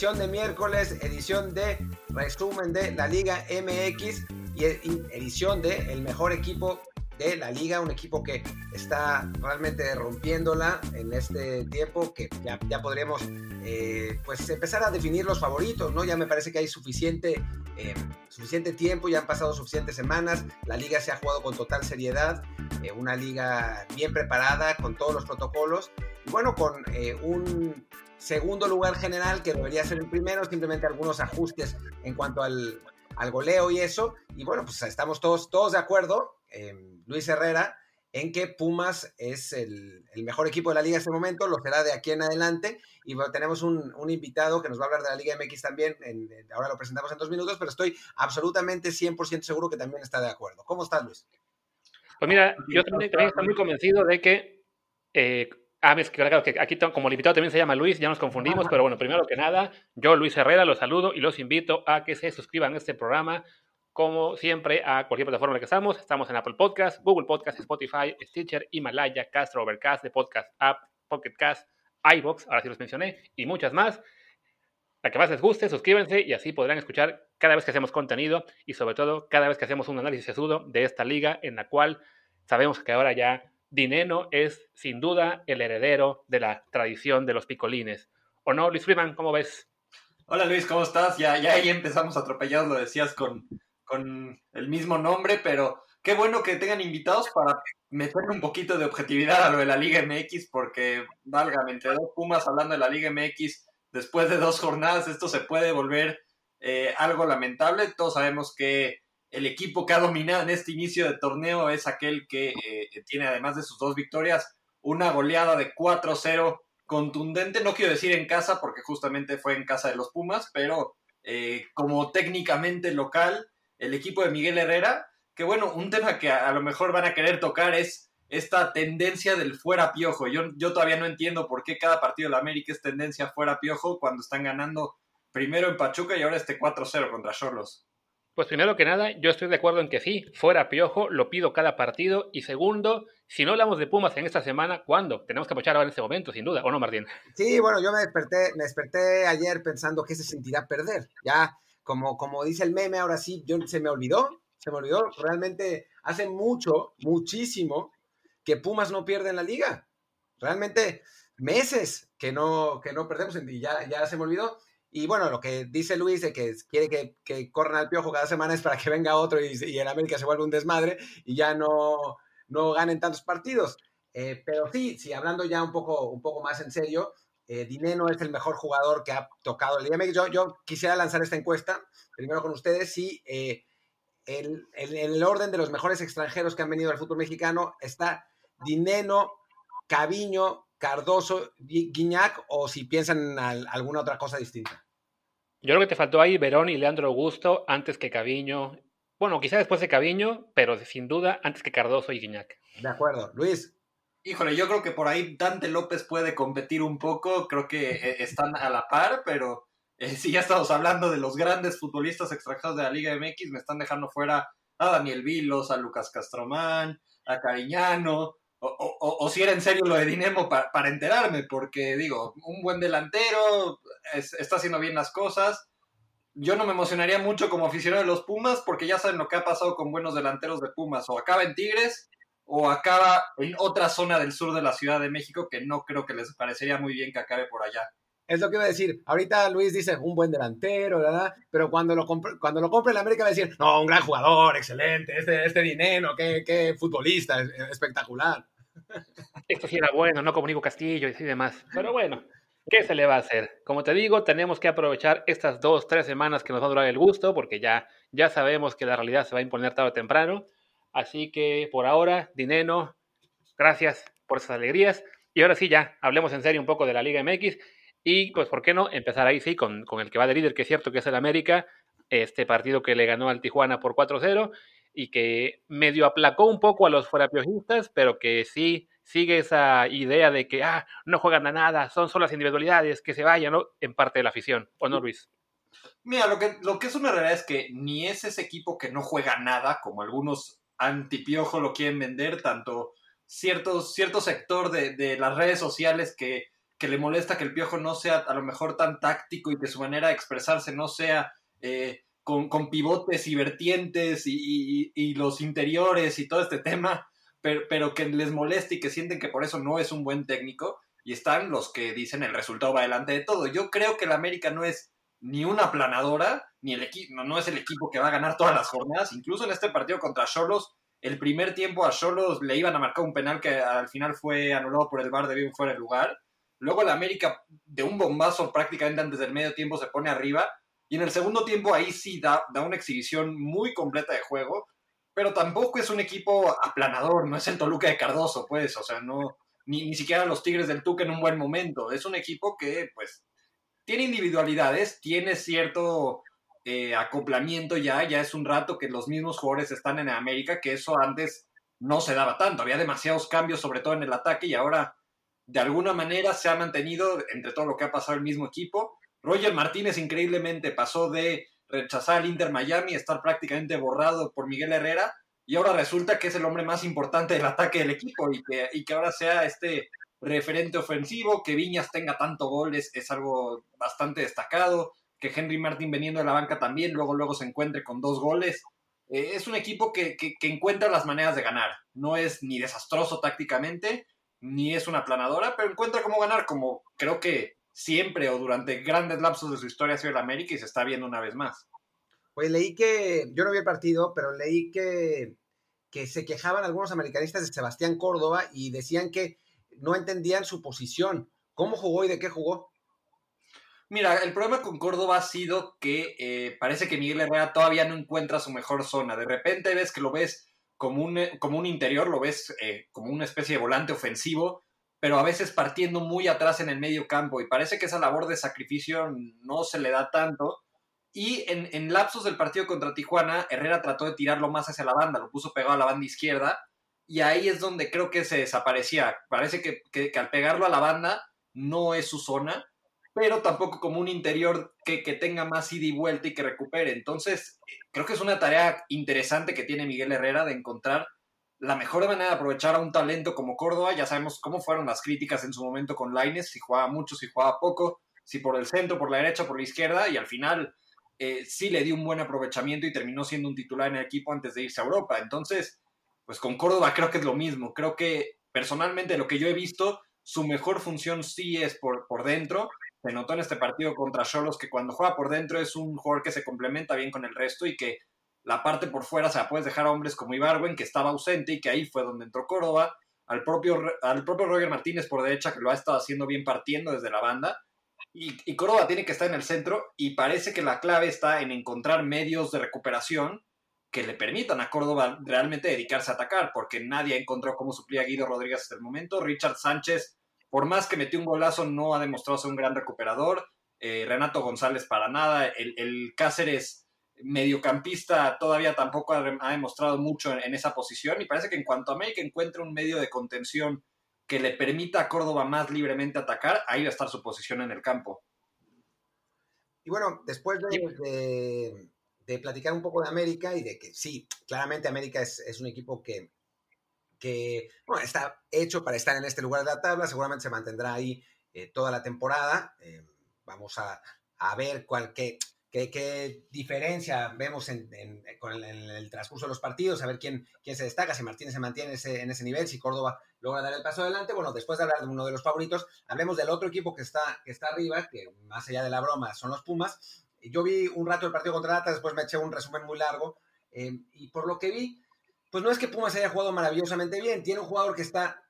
edición de miércoles, edición de resumen de la Liga MX y edición de el mejor equipo de la liga, un equipo que está realmente rompiéndola en este tiempo, que ya, ya podríamos eh, pues empezar a definir los favoritos, ¿no? Ya me parece que hay suficiente, eh, suficiente tiempo, ya han pasado suficientes semanas, la liga se ha jugado con total seriedad, eh, una liga bien preparada, con todos los protocolos, y bueno, con un segundo lugar general que debería ser el primero, simplemente algunos ajustes en cuanto al, al goleo y eso, y bueno, pues estamos todos, todos de acuerdo Em, Luis Herrera en que Pumas es el, mejor equipo de la liga en este momento, lo será de aquí en adelante. Y tenemos un, invitado que nos va a hablar de la Liga MX también, ahora lo presentamos en dos minutos, pero estoy absolutamente 100% seguro que también está de acuerdo. ¿Cómo estás, Luis? Pues mira, yo también, estoy muy convencido de que... Eh, ah, es que claro, que aquí como el invitado también se llama Luis, ya nos confundimos, pero bueno, primero que nada, yo Luis Herrera los saludo y los invito a que se suscriban a este programa, como siempre, a cualquier plataforma en la que estamos. Estamos en Apple Podcast, Google Podcast, Spotify, Stitcher, Himalaya, Castro, Overcast, The Podcast App, Pocket Cast, iBox, ahora sí los mencioné, y muchas más. La que más les guste, suscríbanse y así podrán escuchar cada vez que hacemos contenido y sobre todo cada vez que hacemos un análisis sesudo de esta liga en la cual sabemos que ahora ya Dineno es sin duda el heredero de la tradición de los picolines. ¿O no, Luis Freeman? ¿Cómo ves? Hola Luis, ¿cómo estás? Ya, ya ahí empezamos atropellados, lo decías con, con el mismo nombre, pero qué bueno que tengan invitados para meter un poquito de objetividad a lo de la Liga MX, porque, válgame, entre dos Pumas hablando de la Liga MX, después de dos jornadas, esto se puede volver eh, algo lamentable. Todos sabemos que el equipo que ha dominado en este inicio de torneo es aquel que eh, tiene, además de sus dos victorias, una goleada de 4-0 contundente. No quiero decir en casa, porque justamente fue en casa de los Pumas, pero eh, como técnicamente local, el equipo de Miguel Herrera, que bueno, un tema que a, lo mejor van a querer tocar es esta tendencia del fuera piojo. Yo, yo todavía no entiendo por qué cada partido de la América es tendencia fuera piojo cuando están ganando primero en Pachuca y ahora este 4-0 contra Cholos. Pues primero que nada, yo estoy de acuerdo en que sí, fuera piojo, lo pido cada partido. Y segundo, si no hablamos de Pumas en esta semana, ¿cuándo? Tenemos que aprovechar ahora en este momento, sin duda, ¿o no, Martín? Sí, bueno, yo me desperté, me desperté ayer pensando que se sentirá perder. Ya como, como dice el meme, ahora sí, yo, se me olvidó, se me olvidó. Realmente hace mucho, muchísimo que Pumas no pierde en la liga. Realmente meses que no, que no perdemos y ya, ya se me olvidó. Y bueno, lo que dice Luis de que quiere que, que corran al piojo cada semana es para que venga otro y, en América se vuelva un desmadre y ya no, no ganen tantos partidos. Eh, pero sí, sí, hablando ya un poco, un poco más en serio, eh, Dineno es el mejor jugador que ha tocado el Liga Yo, yo quisiera lanzar esta encuesta, primero con ustedes, si eh, en el, orden de los mejores extranjeros que han venido al fútbol mexicano está Dineno, Caviño, Cardoso, Guiñac, o si piensan en alguna otra cosa distinta. Yo creo que te faltó ahí Verón y Leandro Augusto antes que Caviño. Bueno, quizá después de Caviño, pero sin duda antes que Cardoso y Guiñac. De acuerdo. Luis. Híjole, yo creo que por ahí Dante López puede competir un poco, creo que eh, están a la par, pero eh, si ya estamos hablando de los grandes futbolistas extranjeros de la Liga MX, me están dejando fuera a Daniel Vilos, a Lucas Castromán, a Cariñano, o, si era en serio lo de Dinemo para, enterarme, porque digo, un buen delantero, está haciendo bien las cosas. Yo no me emocionaría mucho como aficionado de los Pumas, porque ya saben lo que ha pasado con buenos delanteros de Pumas, o acaba en Tigres o acaba en otra zona del sur de la Ciudad de México que no creo que les parecería muy bien que acabe por allá. Es lo que iba a decir. Ahorita Luis dice un buen delantero, ¿verdad? Pero cuando lo compre, cuando lo compre en América va a decir, no, un gran jugador, excelente, este, este dinero, qué, qué futbolista, espectacular. Esto sí era bueno, no como Nico Castillo y demás. Pero bueno, ¿qué se le va a hacer? Como te digo, tenemos que aprovechar estas dos, tres semanas que nos va a durar el gusto, porque ya, ya sabemos que la realidad se va a imponer tarde o temprano. Así que por ahora, Dineno, gracias por esas alegrías. Y ahora sí, ya, hablemos en serio un poco de la Liga MX. Y pues, ¿por qué no empezar ahí sí con, el que va de líder, que es cierto que es el América, este partido que le ganó al Tijuana por 4-0 y que medio aplacó un poco a los fuerapiojistas, pero que sí sigue esa idea de que ah, no juegan a nada, son solo las individualidades, que se vayan, ¿no? En parte de la afición, ¿o no, Luis? Mira, lo que, lo que es una realidad es que ni es ese equipo que no juega nada, como algunos antipiojo lo quieren vender, tanto cierto, cierto sector de, las redes sociales que que le molesta que el Piojo no sea a lo mejor tan táctico y que su manera de expresarse no sea eh, con, pivotes y vertientes y, los interiores y todo este tema, pero, pero, que les moleste y que sienten que por eso no es un buen técnico. Y están los que dicen el resultado va delante de todo. Yo creo que el América no es ni una aplanadora, ni el equipo, no, no es el equipo que va a ganar todas las jornadas. Incluso en este partido contra Cholos, el primer tiempo a Cholos le iban a marcar un penal que al final fue anulado por el VAR de bien fuera de lugar. Luego el América, de un bombazo prácticamente antes del medio tiempo, se pone arriba. Y en el segundo tiempo ahí sí da, da una exhibición muy completa de juego. Pero tampoco es un equipo aplanador, no es el Toluca de Cardoso, pues. O sea, no, ni, ni siquiera los Tigres del Tuca en un buen momento. Es un equipo que, pues, tiene individualidades, tiene cierto eh, acoplamiento ya, ya es un rato que los mismos jugadores están en América, que eso antes no se daba tanto, había demasiados cambios, sobre todo en el ataque, y ahora de alguna manera se ha mantenido entre todo lo que ha pasado el mismo equipo. Roger Martínez increíblemente pasó de rechazar al Inter Miami, estar prácticamente borrado por Miguel Herrera, y ahora resulta que es el hombre más importante del ataque del equipo y que, y que ahora sea este referente ofensivo, que Viñas tenga tanto goles es algo bastante destacado, que Henry Martin veniendo de la banca también, luego luego se encuentre con dos goles. Eh, es un equipo que, que, encuentra las maneras de ganar. No es ni desastroso tácticamente, ni es una planadora, pero encuentra cómo ganar, como creo que siempre o durante grandes lapsos de su historia ha sido el América y se está viendo una vez más. Pues leí que, yo no vi el partido, pero leí que, que se quejaban algunos americanistas de Sebastián Córdoba y decían que no entendían su posición. ¿Cómo jugó y de qué jugó? Mira, el problema con Córdoba ha sido que eh, parece que Miguel Herrera todavía no encuentra su mejor zona. De repente ves que lo ves como un, eh, como un interior, lo ves eh, como una especie de volante ofensivo, pero a veces partiendo muy atrás en el medio campo y parece que esa labor de sacrificio no se le da tanto. Y en, en lapsos del partido contra Tijuana, Herrera trató de tirarlo más hacia la banda, lo puso pegado a la banda izquierda y ahí es donde creo que se desaparecía. Parece que, al pegarlo a la banda no es su zona, pero tampoco como un interior que, tenga más ida y vuelta y que recupere. Entonces, creo que es una tarea interesante que tiene Miguel Herrera de encontrar la mejor manera de aprovechar a un talento como Córdoba. Ya sabemos cómo fueron las críticas en su momento con Laines, si jugaba mucho, si jugaba poco, si por el centro, por la derecha, por la izquierda, y al final eh, sí le dio un buen aprovechamiento y terminó siendo un titular en el equipo antes de irse a Europa. Entonces, pues con Córdoba creo que es lo mismo. Creo que personalmente lo que yo he visto, su mejor función sí es por, por dentro. Se notó en este partido contra Cholos que cuando juega por dentro es un jugador que se complementa bien con el resto y que la parte por fuera se la puedes dejar a hombres como Ibarwen, que estaba ausente y que ahí fue donde entró Córdoba, al propio, al propio Roger Martínez por derecha, que lo ha estado haciendo bien partiendo desde la banda. Y, y Córdoba tiene que estar en el centro y parece que la clave está en encontrar medios de recuperación que le permitan a Córdoba realmente dedicarse a atacar, porque nadie encontró cómo suplía a Guido Rodríguez hasta el momento. Richard Sánchez, por más que metió un golazo, no ha demostrado ser un gran recuperador. Eh, Renato González para nada. El, Cáceres mediocampista todavía tampoco ha, demostrado mucho en, esa posición y parece que en cuanto a América encuentre un medio de contención que le permita a Córdoba más libremente atacar, ahí va a estar su posición en el campo. Y bueno, después de, de platicar un poco de América y de que sí, claramente América es, es un equipo que, que bueno, está hecho para estar en este lugar de la tabla, seguramente se mantendrá ahí eh, toda la temporada. Eh, vamos a, a, ver cuál, qué, qué, diferencia vemos en, en, con el, transcurso de los partidos, a ver quién, quién se destaca, si Martínez se mantiene en ese nivel, si Córdoba logra dar el paso adelante. Bueno, después de hablar de uno de los favoritos, hablemos del otro equipo que está, que está arriba, que más allá de la broma son los Pumas, yo vi un rato el partido contra Atlas, después me eché un resumen muy largo, eh, y por lo que vi, pues no es que Pumas haya jugado maravillosamente bien, tiene un jugador que está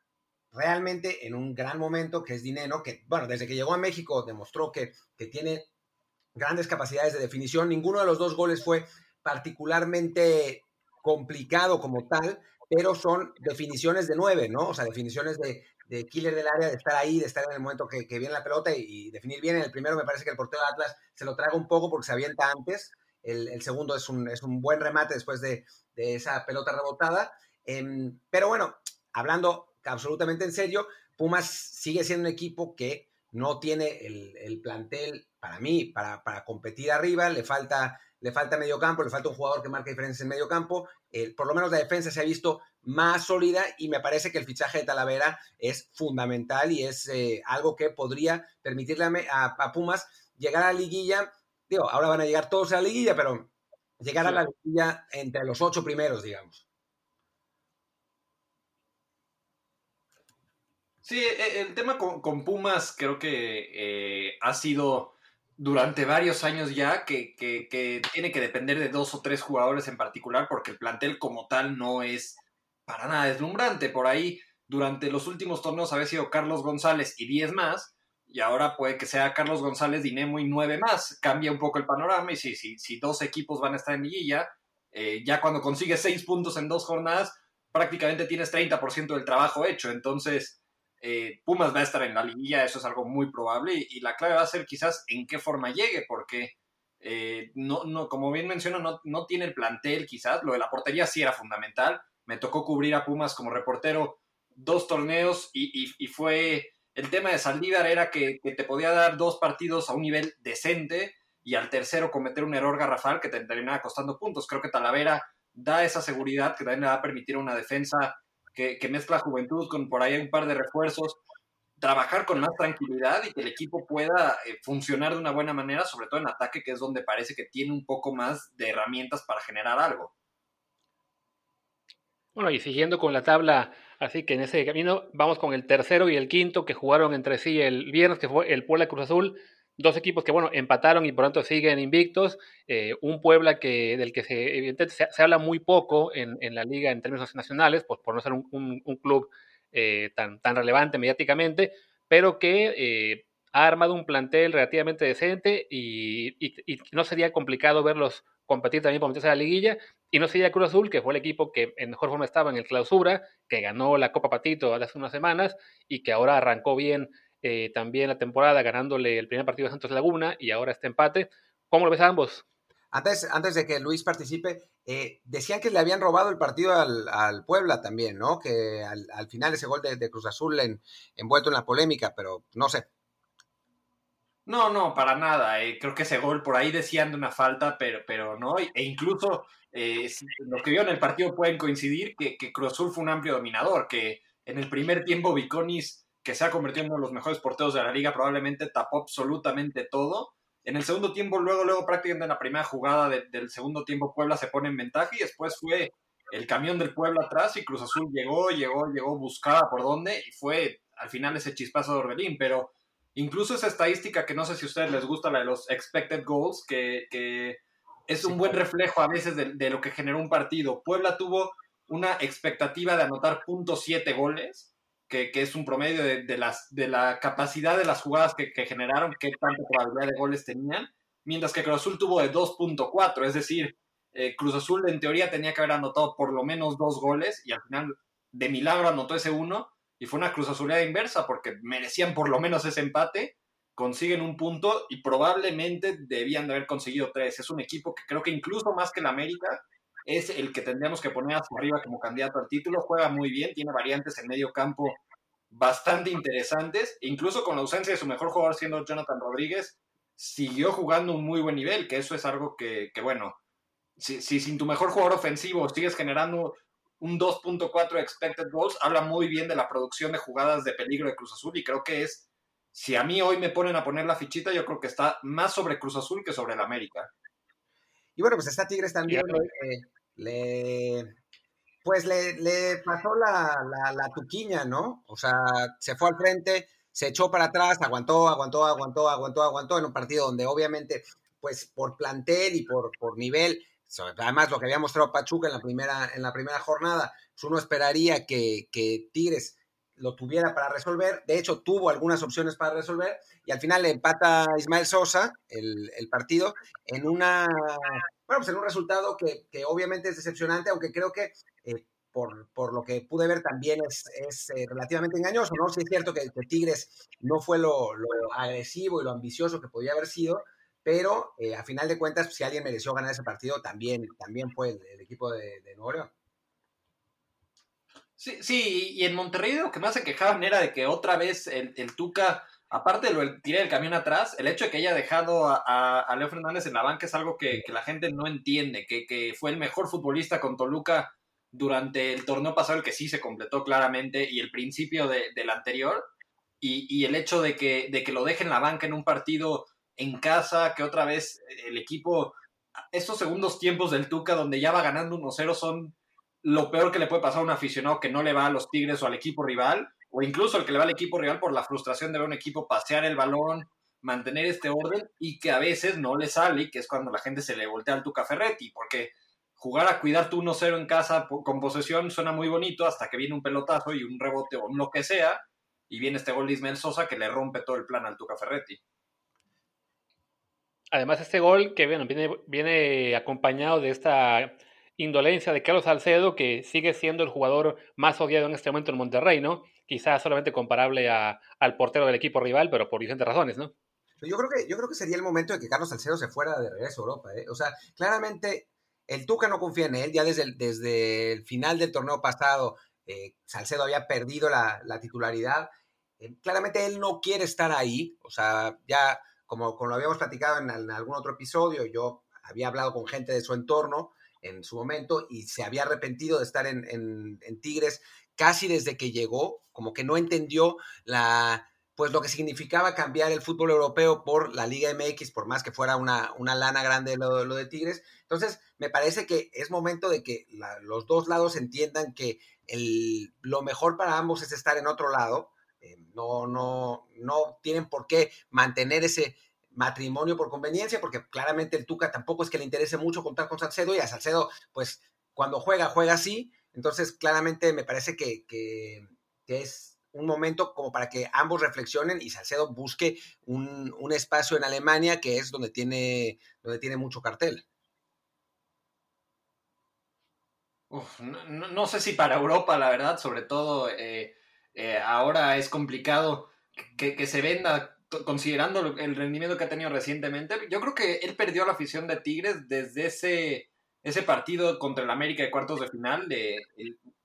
realmente en un gran momento, que es Dineno, que, bueno, desde que llegó a México demostró que, que tiene grandes capacidades de definición, ninguno de los dos goles fue particularmente complicado como tal, pero son definiciones de nueve, ¿no? O sea, definiciones de, de killer del área, de estar ahí, de estar en el momento que, viene la pelota y, definir bien. En el primero me parece que el portero de Atlas se lo traga un poco porque se avienta antes. El, segundo es un, es un, buen remate después de, esa pelota rebotada. Em, pero bueno, hablando absolutamente en serio, Pumas sigue siendo un equipo que no tiene el, plantel para mí, para, para competir arriba, le falta, le falta medio campo, le falta un jugador que marque diferencias en medio campo. por lo menos la defensa se ha visto más sólida y me parece que el fichaje de Talavera es fundamental y es eh, algo que podría permitirle a, Pumas llegar a la liguilla. Digo, ahora van a llegar todos a la liguilla, pero llegar a la liguilla entre los ocho primeros, digamos. Sí, e, el tema con, Pumas creo que eh, ha sido durante varios años ya que, tiene que depender de dos o tres jugadores en particular porque el plantel como tal no es para nada deslumbrante. Por ahí, durante los últimos torneos había sido Carlos González y diez más, y ahora puede que sea Carlos González, Dinemo y nueve más. Cambia un poco el panorama y si, si, si dos equipos van a estar en liguilla, eh, ya cuando consigues seis puntos en dos jornadas, prácticamente tienes 30% del trabajo hecho. Entonces, eh, Pumas va a estar en la liguilla, eso es algo muy probable, y, la clave va a ser quizás en qué forma llegue, porque eh, no, no, como bien menciono, no, no, tiene el plantel quizás, lo de la portería sí era fundamental, me tocó cubrir a Pumas como reportero dos torneos y, fue, el tema de Saldívar era que, te podía dar dos partidos a un nivel decente y al tercero cometer un error garrafal que te terminaba costando puntos, creo que Talavera da esa seguridad que también le va a permitir una defensa que, mezcla juventud con por ahí un par de refuerzos, trabajar con más tranquilidad y que el equipo pueda eh, funcionar de una buena manera, sobre todo en ataque, que es donde parece que tiene un poco más de herramientas para generar algo. Bueno, y siguiendo con la tabla, así que en ese camino vamos con el tercero y el quinto que jugaron entre sí el viernes, que fue el Puebla Cruz Azul dos equipos que, bueno, empataron y por tanto siguen invictos. Eh, un Puebla que, del que se, evidentemente se, habla muy poco en, en, la liga en términos nacionales, pues por no ser un, un, club eh, tan, tan relevante mediáticamente, pero que eh, ha armado un plantel relativamente decente y, y, no sería complicado verlos competir también por meterse a la liguilla. Y no sería Cruz Azul, que fue el equipo que en mejor forma estaba en el clausura, que ganó la Copa Patito hace unas semanas y que ahora arrancó bien eh, también la temporada ganándole el primer partido a Santos Laguna y ahora este empate. ¿Cómo lo ves a ambos? Antes, antes de que Luis participe, eh, decían que le habían robado el partido al, Puebla también, ¿no? Que al, final ese gol de, Cruz Azul en, envuelto en la polémica, pero no sé. No, no, para nada. Eh, creo que ese gol por ahí decían de una falta, pero, pero no. E incluso los que vieron el partido pueden coincidir que, que Cruz Azul fue un amplio dominador, que en el primer tiempo Viconis que se ha convertido en uno de los mejores porteros de la liga, probablemente tapó absolutamente todo. En el segundo tiempo, luego, luego prácticamente en la primera jugada del segundo tiempo, Puebla se pone en ventaja y después fue el camión del Puebla atrás y Cruz Azul llegó, llegó, llegó, buscaba por dónde y fue al final ese chispazo de Orbelín, pero incluso esa estadística que no sé si a ustedes les gusta, la de los expected goals, que, es un buen reflejo a veces de, de, lo que generó un partido. Puebla tuvo una expectativa de anotar .7 goles que, es un promedio de, las, de la capacidad de las jugadas que, generaron, qué tanta probabilidad de goles tenían, mientras que Cruz Azul tuvo de 2.4, es decir, eh, Cruz Azul en teoría tenía que haber anotado por lo menos dos goles y al final de milagro anotó ese uno y fue una Cruz Azulera inversa porque merecían por lo menos ese empate, consiguen un punto y probablemente debían de haber conseguido tres. Es un equipo que creo que incluso más que el América es el que tendríamos que poner hacia arriba como candidato al título. Juega muy bien, tiene variantes en medio campo bastante interesantes. Incluso con la ausencia de su mejor jugador siendo Jonathan Rodríguez, siguió jugando un muy buen nivel, que eso es algo que, bueno, si, sin tu mejor jugador ofensivo sigues generando un 2.4 expected goals, habla muy bien de la producción de jugadas de peligro de Cruz Azul y creo que es, si a mí hoy me ponen a poner la fichita, yo creo que está más sobre Cruz Azul que sobre el América. Y bueno, pues está Tigres también le, pues le, pasó la, la, tuquiña, ¿no? O sea, se fue al frente, se echó para atrás, aguantó, aguantó, aguantó, aguantó, aguantó en un partido donde obviamente, pues por plantel y por, por nivel, además lo que había mostrado Pachuca en la primera, en la primera jornada, pues uno esperaría que, que Tigres lo tuviera para resolver. De hecho, tuvo algunas opciones para resolver y al final le empata Ismael Sosa el, partido en una bueno, pues en un resultado que, obviamente es decepcionante, aunque creo que eh, por, por, lo que pude ver también es, es eh, relativamente engañoso, ¿no? Sí es cierto que, Tigres no fue lo, agresivo y lo ambicioso que podía haber sido, pero eh, a final de cuentas, si alguien mereció ganar ese partido, también, también fue el, equipo de, de Nuevo León. Sí, sí, y en Monterrey lo que más se quejaban era de que otra vez el, Tuca aparte de lo del tiré el camión atrás, el hecho de que haya dejado a, Leo Fernández en la banca es algo que, la gente no entiende, que, fue el mejor futbolista con Toluca durante el torneo pasado, el que sí se completó claramente, y el principio del anterior, y, el hecho de que, de que lo deje en la banca en un partido en casa, que otra vez el equipo, estos segundos tiempos del Tuca donde ya va ganando 1-0 son lo peor que le puede pasar a un aficionado que no le va a los Tigres o al equipo rival, o incluso el que le va al equipo rival por la frustración de ver un equipo pasear el balón, mantener este orden y que a veces no le sale, que es cuando la gente se le voltea al Tuca Ferretti, porque jugar a cuidar tu 1-0 en casa con posesión suena muy bonito hasta que viene un pelotazo y un rebote o lo que sea, y viene este gol de Ismael Sosa que le rompe todo el plan al Tuca Ferretti. Además, este gol que viene, viene acompañado de esta indolencia de Carlos Salcedo, que sigue siendo el jugador más odiado en este momento en Monterrey, ¿no? Quizás solamente comparable al portero del equipo rival, pero por diferentes razones, ¿no? Yo creo, que, yo creo que sería el momento de que Carlos Salcedo se fuera de regreso a Europa. ¿eh? O sea, claramente el Tuca no confía en él. Ya desde el, desde el final del torneo pasado, eh, Salcedo había perdido la, titularidad. Eh, claramente él no quiere estar ahí. O sea, ya como, lo habíamos platicado en, en algún otro episodio, yo había hablado con gente de su entorno en su momento y se había arrepentido de estar en, Tigres casi desde que llegó, como que no entendió la pues lo que significaba cambiar el fútbol europeo por la Liga MX, por más que fuera una, una lana grande lo, lo, de Tigres. Entonces, me parece que es momento de que los dos lados entiendan que el, lo mejor para ambos es estar en otro lado. Eh, no, no, no tienen por qué mantener ese, matrimonio por conveniencia, porque claramente el Tuca tampoco es que le interese mucho contar con Salcedo y a Salcedo, pues cuando juega, juega así. Entonces, claramente me parece que, que, es un momento como para que ambos reflexionen y Salcedo busque un, un, espacio en Alemania que es donde tiene, donde tiene mucho cartel. no, sé si para Europa, la verdad, sobre todo eh, eh, ahora es complicado que, se venda considerando el rendimiento que ha tenido recientemente, yo creo que él perdió la afición de Tigres desde ese, ese partido contra el América de cuartos de final. De,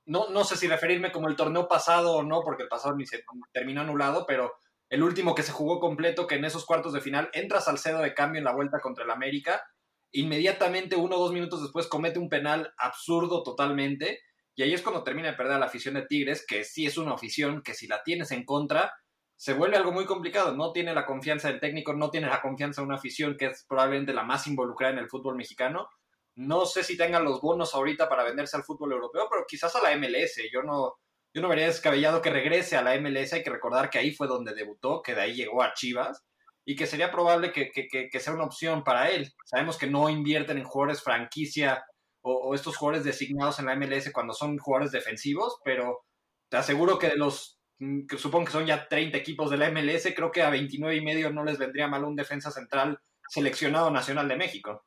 no, no sé si referirme como el torneo pasado o no, porque el pasado ni se terminó anulado, pero el último que se jugó completo, que en esos cuartos de final entra Salcedo de cambio en la vuelta contra el América, inmediatamente uno o dos minutos después comete un penal absurdo totalmente, y ahí es cuando termina de perder la afición de Tigres, que sí es una afición que si la tienes en contra, se vuelve algo muy complicado. No tiene la confianza del técnico, no tiene la confianza de una afición que es probablemente la más involucrada en el fútbol mexicano. No sé si tengan los bonos ahorita para venderse al fútbol europeo, pero quizás a la MLS. Yo no, yo no vería descabellado que regrese a la MLS. Hay que recordar que ahí fue donde debutó, que de ahí llegó a Chivas y que sería probable que, sea una opción para él. Sabemos que no invierten en jugadores franquicia o, estos jugadores designados en la MLS cuando son jugadores defensivos, pero te aseguro que de los Mm, que supongo que son ya 30 equipos de la MLS, creo que a 29 y medio no les vendría mal un defensa central seleccionado nacional de México.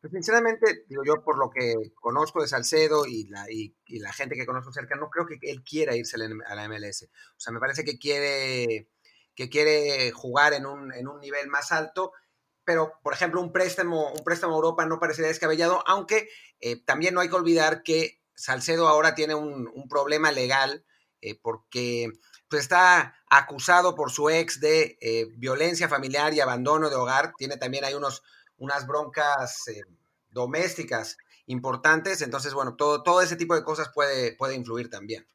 Pues sinceramente, digo yo, por lo que conozco de Salcedo y la, y, la gente que conozco cerca, no creo que él quiera irse a la MLS. O sea, me parece que quiere, que quiere jugar en un, en un nivel más alto pero por ejemplo un préstamo, un préstamo a Europa no parecería descabellado, aunque eh, también no hay que olvidar que Salcedo ahora tiene un, un problema legal eh, porque pues, está acusado por su ex de eh, violencia familiar y abandono de hogar. Tiene también hay unos, unas broncas domésticas importantes. Entonces, bueno, todo, todo ese tipo de cosas puede, puede influir también.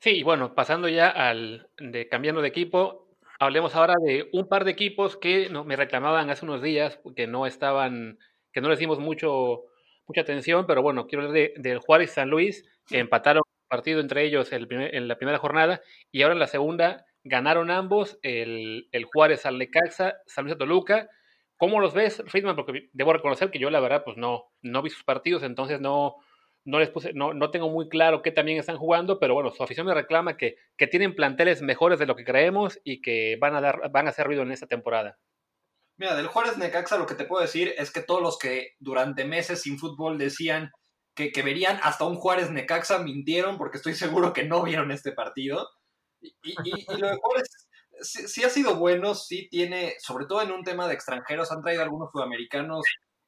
Sí, bueno, pasando ya al de cambiando de equipo, hablemos ahora de un par de equipos que me reclamaban hace unos días que no estaban, que no les dimos mucho, mucha atención, pero bueno, quiero hablar de, del Juárez San Luis, que empataron partido entre ellos en la primera jornada y ahora en la segunda ganaron ambos, el, el Juárez al Necaxa, San Luis a Toluca. ¿Cómo los ves, Friedman? Porque debo reconocer que yo la verdad pues no, no vi sus partidos, entonces no, no les puse, no, no tengo muy claro qué también están jugando, pero bueno, su afición me reclama que, que tienen planteles mejores de lo que creemos y que van a dar, van a hacer ruido en esta temporada. Mira, del Juárez Necaxa lo que te puedo decir es que todos los que durante meses sin fútbol decían que, verían hasta un Juárez Necaxa mintieron porque estoy seguro que no vieron este partido. Y, lo de Juárez sí, ha sido bueno, sí tiene, sobre todo en un tema de extranjeros, han traído algunos sudamericanos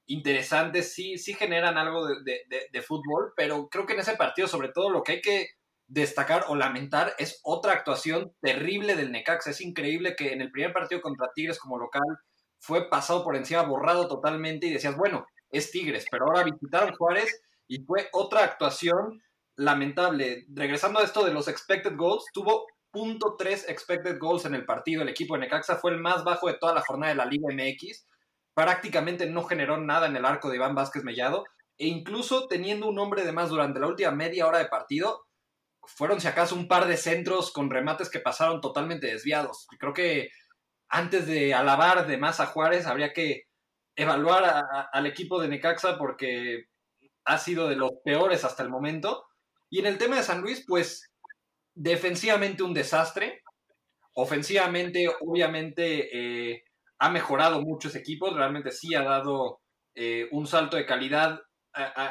interesantes, sí, sí generan algo de, fútbol, pero creo que en ese partido, sobre todo, lo que hay que destacar o lamentar es otra actuación terrible del Necaxa. Es increíble que en el primer partido contra Tigres como local fue pasado por encima, borrado totalmente y decías, bueno, es Tigres, pero ahora visitaron Juárez y fue otra actuación lamentable. Regresando a esto de los expected goals, tuvo .3 expected goals en el partido. El equipo de Necaxa fue el más bajo de toda la jornada de la Liga MX. Prácticamente no generó nada en el arco de Iván Vázquez Mellado. E incluso teniendo un hombre de más durante la última media hora de partido, fueron si acaso un par de centros con remates que pasaron totalmente desviados. Creo que antes de alabar de más a Juárez, habría que evaluar al equipo de Necaxa porque ha sido de los peores hasta el momento. Y en el tema de San Luis, pues defensivamente un desastre. Ofensivamente, obviamente, eh, ha mejorado muchos equipos. Realmente sí ha dado eh, un salto de calidad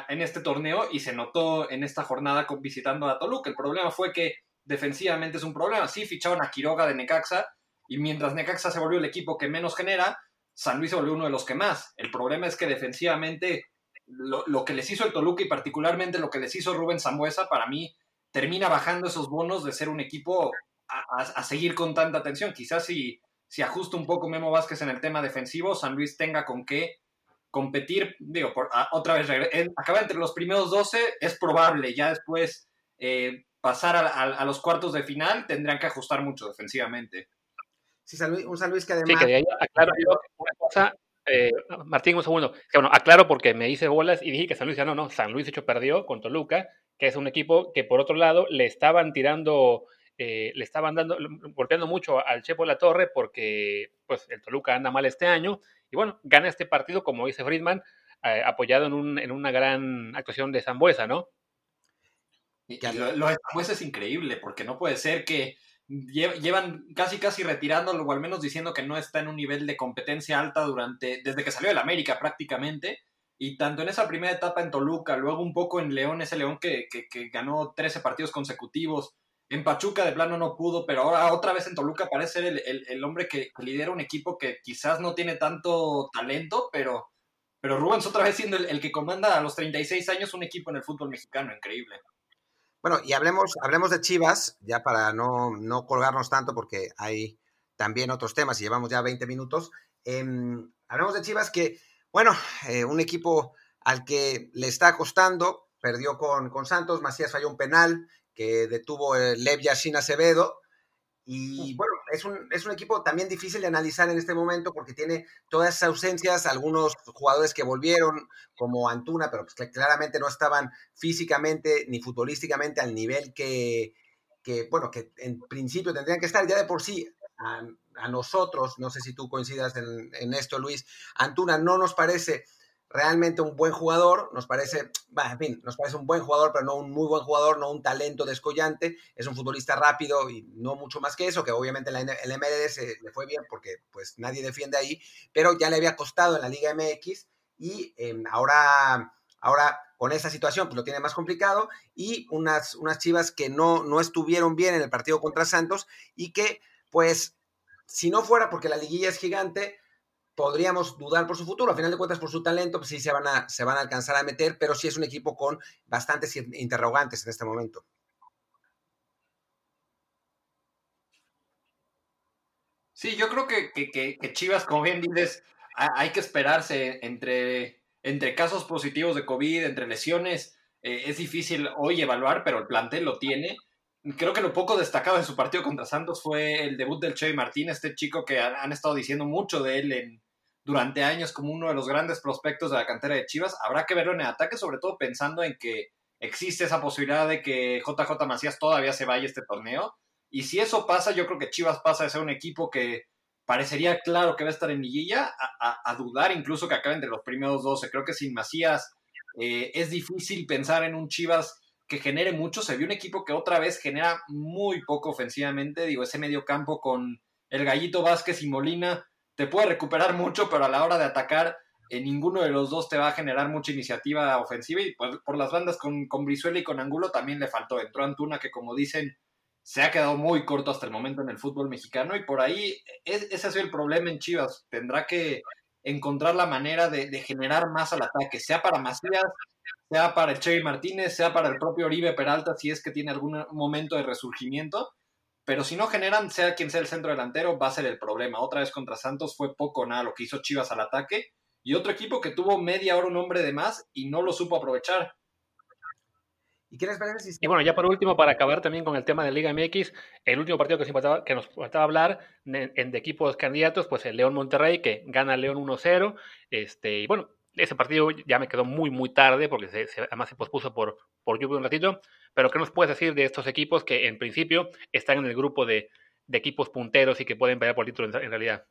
en este torneo y se notó en esta jornada con, visitando a Toluca. El problema fue que defensivamente es un problema. Sí, ficharon a Quiroga de Necaxa y mientras Necaxa se volvió el equipo que menos genera, San Luis se volvió uno de los que más. El problema es que defensivamente lo, que les hizo el Toluca y particularmente lo que les hizo Rubén Zambuesa, para mí termina bajando esos bonos de ser un equipo a, seguir con tanta atención. Quizás si, si ajusta un poco Memo Vázquez en el tema defensivo, San Luis tenga con qué competir, digo, por, otra vez, acaba entre los primeros 12, es probable, ya después eh, pasar a, los cuartos de final tendrán que ajustar mucho defensivamente. Sí, un San Luis que además... Sí, que de ahí aclaro yo una cosa, eh, Martín, un segundo. Que bueno, aclaro porque me hice bolas y dije que San Luis ya no, no, San Luis hecho perdió con Toluca, que es un equipo que por otro lado le estaban tirando, eh, le estaban dando, golpeando mucho al Chepo La Torre porque pues el Toluca anda mal este año y bueno, gana este partido, como dice Friedman, eh, apoyado en, un, en, una gran actuación de Zambuesa, ¿no? Y lo, de Zambuesa es increíble, porque no puede ser que llevan casi casi retirándolo, o al menos diciendo que no está en un nivel de competencia alta durante, desde que salió del América prácticamente. Y tanto en esa primera etapa en Toluca, luego un poco en León, ese León que, que ganó 13 partidos consecutivos, en Pachuca de plano no pudo, pero ahora otra vez en Toluca parece ser el, hombre que, lidera un equipo que quizás no tiene tanto talento, pero, pero Rubens otra vez siendo el, que comanda a los 36 años un equipo en el fútbol mexicano, increíble. Bueno, y hablemos, hablemos de Chivas, ya para no, colgarnos tanto porque hay también otros temas y llevamos ya 20 minutos. Em, hablemos de Chivas que, bueno, eh, un equipo al que le está costando, perdió con, con Santos, Macías falló un penal, que detuvo el Lev Yashin Acevedo. Y bueno, es un, es un equipo también difícil de analizar en este momento porque tiene todas esas ausencias, algunos jugadores que volvieron, como Antuna, pero pues que claramente no estaban físicamente ni futbolísticamente al nivel que, que bueno, que en principio tendrían que estar ya de por sí. A, nosotros, no sé si tú coincidas en, en esto, Luis, Antuna no nos parece realmente un buen jugador, nos parece, en fin, nos parece un buen jugador, pero no un muy buen jugador, no un talento descollante, es un futbolista rápido y no mucho más que eso, que obviamente en la MLS le fue bien porque pues nadie defiende ahí, pero ya le había costado en la Liga MX y em, ahora, ahora con esa situación pues lo tiene más complicado y unas, unas chivas que no, no estuvieron bien en el partido contra Santos y que pues si no fuera porque la liguilla es gigante, podríamos dudar por su futuro. A final de cuentas, por su talento, pues sí se van a, se van a alcanzar a meter, pero sí es un equipo con bastantes interrogantes en este momento. Sí, yo creo que, que, Chivas, como bien dices, hay que esperarse entre, entre casos positivos de COVID, entre lesiones. Eh, es difícil hoy evaluar, pero el plantel lo tiene. Creo que lo poco destacado en su partido contra Santos fue el debut del Che Martín, este chico que han estado diciendo mucho de él en, durante años como uno de los grandes prospectos de la cantera de Chivas. Habrá que verlo en el ataque, sobre todo pensando en que existe esa posibilidad de que JJ Macías todavía se vaya este torneo. Y si eso pasa, yo creo que Chivas pasa de ser un equipo que parecería claro que va a estar en liguilla, a, dudar incluso que acabe entre los primeros 12. Creo que sin Macías eh, es difícil pensar en un Chivas que genere mucho. Se vio un equipo que otra vez genera muy poco ofensivamente. Digo, ese medio campo con el Gallito Vázquez y Molina te puede recuperar mucho, pero a la hora de atacar, eh, ninguno de los dos te va a generar mucha iniciativa ofensiva. Y pues, por las bandas con, con Brizuela y con Angulo también le faltó. Entró Antuna, que como dicen, se ha quedado muy corto hasta el momento en el fútbol mexicano. Y por ahí, ese ha sido el problema en Chivas. Tendrá que encontrar la manera de, generar más al ataque, sea para Macías, sea para el Chevy Martínez, sea para el propio Oribe Peralta, si es que tiene algún momento de resurgimiento. Pero si no generan, sea quien sea el centro delantero, va a ser el problema. Otra vez contra Santos fue poco nada lo que hizo Chivas al ataque. Y otro equipo que tuvo media hora un hombre de más y no lo supo aprovechar. ¿Y qué les parece Y bueno, ya por último, para acabar también con el tema de Liga MX, el último partido que, que nos faltaba hablar en, de equipos candidatos, pues el León Monterrey, que gana León 1-0. Este, y bueno, ese partido ya me quedó muy, muy tarde, porque se, además se pospuso por, por lluvia un ratito. Pero, ¿qué nos puedes decir de estos equipos que en principio están en el grupo de, de equipos punteros y que pueden pelear por título en, realidad?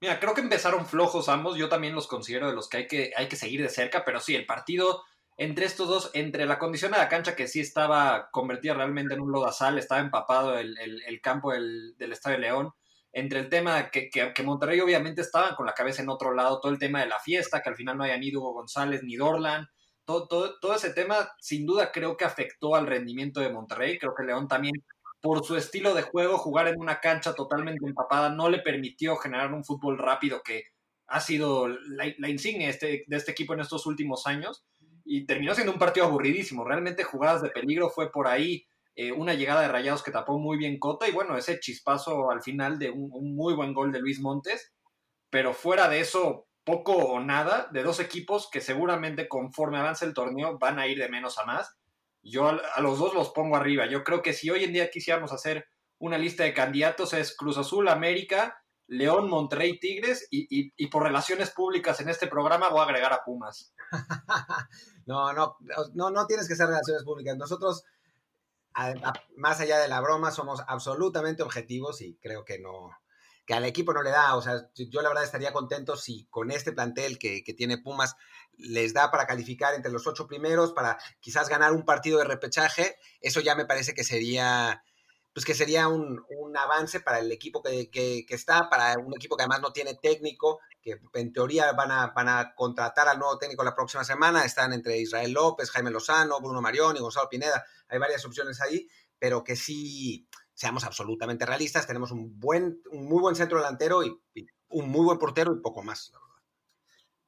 Mira, creo que empezaron flojos ambos. Yo también los considero de los que hay que, hay que seguir de cerca, pero sí, el partido entre estos dos, entre la condición de la cancha que sí estaba convertida realmente en un lodazal, estaba empapado el, el, campo del, del, Estadio León, entre el tema que, que, Monterrey obviamente estaba con la cabeza en otro lado, todo el tema de la fiesta, que al final no haya ni Hugo González ni Dorlan, todo, todo, todo ese tema sin duda creo que afectó al rendimiento de Monterrey, creo que León también por su estilo de juego, jugar en una cancha totalmente empapada no le permitió generar un fútbol rápido que ha sido la, la insignia este, de este equipo en estos últimos años y terminó siendo un partido aburridísimo. Realmente jugadas de peligro fue por ahí eh, una llegada de Rayados que tapó muy bien Cota y bueno, ese chispazo al final de un, muy buen gol de Luis Montes. Pero fuera de eso, poco o nada de dos equipos que seguramente conforme avance el torneo van a ir de menos a más. Yo a, los dos los pongo arriba. Yo creo que si hoy en día quisiéramos hacer una lista de candidatos es Cruz Azul, América, León, Monterrey, Tigres y, y, por relaciones públicas en este programa voy a agregar a Pumas. No, no, no, no tienes que ser relaciones públicas. Nosotros, más allá de la broma, somos absolutamente objetivos y creo que no, que al equipo no le da. O sea, yo la verdad estaría contento si con este plantel que, que, tiene Pumas les da para calificar entre los ocho primeros, para quizás ganar un partido de repechaje. Eso ya me parece que sería pues que sería un, avance para el equipo que, está, para un equipo que además no tiene técnico, que en teoría van a, van a contratar al nuevo técnico la próxima semana, están entre Israel López, Jaime Lozano, Bruno Marión y Gonzalo Pineda, hay varias opciones ahí, pero que sí seamos absolutamente realistas, tenemos un, buen, un muy buen centro delantero y, un muy buen portero y poco más,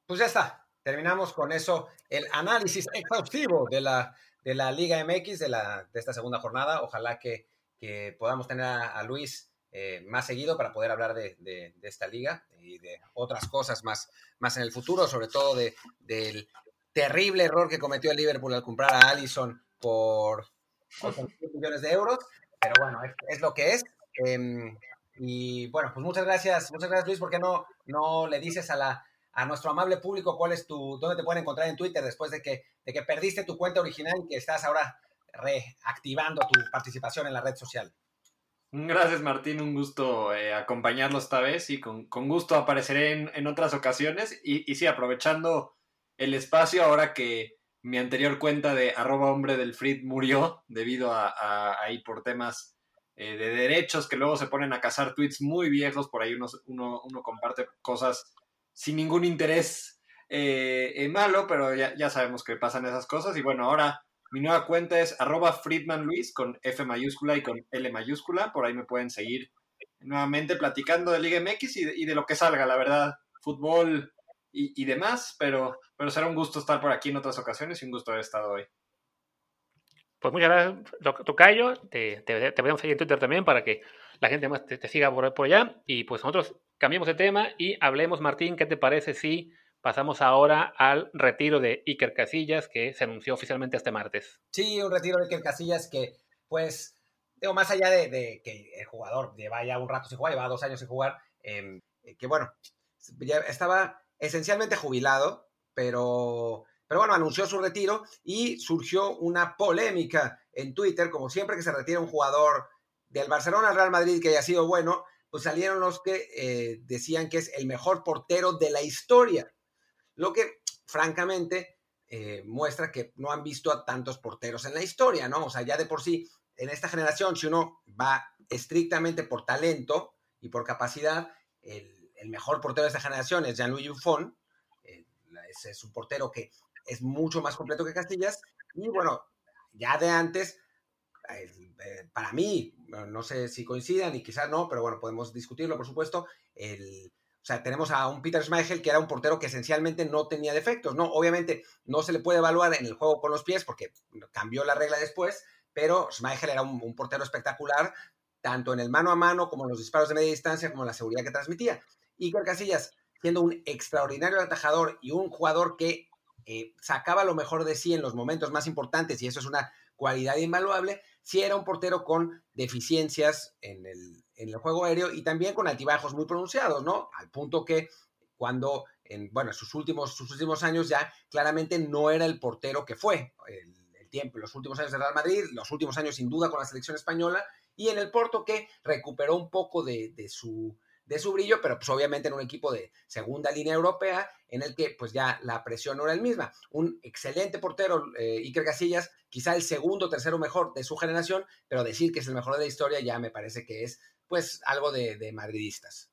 Pues ya está, terminamos con eso el análisis exhaustivo de la, de la Liga MX de, la, de esta segunda jornada, ojalá que que podamos tener a, Luis eh, más seguido para poder hablar de, esta liga y de otras cosas más, más en el futuro, sobre todo de, del terrible error que cometió el Liverpool al comprar a Allison por 8 millones de euros, pero bueno, es, lo que es. Em, y bueno, pues muchas gracias, muchas gracias Luis, ¿por qué no, no le dices a la a nuestro amable público cuál es tu, dónde te pueden encontrar en Twitter después de que, de que perdiste tu cuenta original y que estás ahora reactivando tu participación en la red social. Gracias Martín, un gusto eh, acompañarlo esta vez y con, gusto apareceré en, otras ocasiones. Y, sí, aprovechando el espacio ahora que mi anterior cuenta de arroba hombre del Frit murió debido a, ahí por temas eh, de derechos que luego se ponen a cazar tweets muy viejos, por ahí uno, uno, comparte cosas sin ningún interés eh, malo, pero ya, ya sabemos que pasan esas cosas. Y bueno, ahora mi nueva cuenta es arroba Friedman Luis con F mayúscula y con L mayúscula. Por ahí me pueden seguir nuevamente platicando de Liga MX y de, lo que salga, la verdad. Fútbol y, demás, pero, pero será un gusto estar por aquí en otras ocasiones y un gusto haber estado hoy. Pues muchas gracias, Tocayo. Te, te, te seguir en Twitter también para que la gente más te, siga por allá. Y pues nosotros cambiemos de tema y hablemos, Martín, ¿qué te parece si Pasamos ahora al retiro de Iker Casillas, que se anunció oficialmente este martes. Sí, un retiro de Iker Casillas que, pues, digo, más allá de, que el jugador lleva ya un rato sin jugar, lleva dos años sin jugar, em, eh, que bueno, ya estaba esencialmente jubilado, pero, pero bueno, anunció su retiro y surgió una polémica en Twitter, como siempre que se retira un jugador del Barcelona al Real Madrid que haya sido bueno, pues salieron los que eh, decían que es el mejor portero de la historia. Lo que, francamente, eh, muestra que no han visto a tantos porteros en la historia, ¿no? O sea, ya de por sí, en esta generación, si uno va estrictamente por talento y por capacidad, el, mejor portero de esta generación es Jean-Louis Buffon. Eh, es un portero que es mucho más completo que Castillas. Y bueno, ya de antes, eh, para mí, no sé si coincidan y quizás no, pero bueno, podemos discutirlo, por supuesto, el O sea, tenemos a un Peter Schmeichel que era un portero que esencialmente no tenía defectos, ¿no? Obviamente no se le puede evaluar en el juego con los pies porque cambió la regla después, pero Schmeichel era un, portero espectacular, tanto en el mano a mano como en los disparos de media distancia, como en la seguridad que transmitía. Iker Casillas, siendo un extraordinario atajador y un jugador que eh, sacaba lo mejor de sí en los momentos más importantes, y eso es una cualidad invaluable, sí era un portero con deficiencias en el, en el juego aéreo y también con altibajos muy pronunciados, ¿no? Al punto que cuando, en, bueno, sus últimos, sus últimos años ya claramente no era el portero que fue el, tiempo, los últimos años de Real Madrid, los últimos años sin duda con la selección española y en el Porto que recuperó un poco de, su de su brillo, pero pues obviamente en un equipo de segunda línea europea en el que pues ya la presión no era el misma. Un excelente portero, eh, Iker Casillas, quizá el segundo o tercero mejor de su generación, pero decir que es el mejor de la historia ya me parece que es pues algo de, madridistas.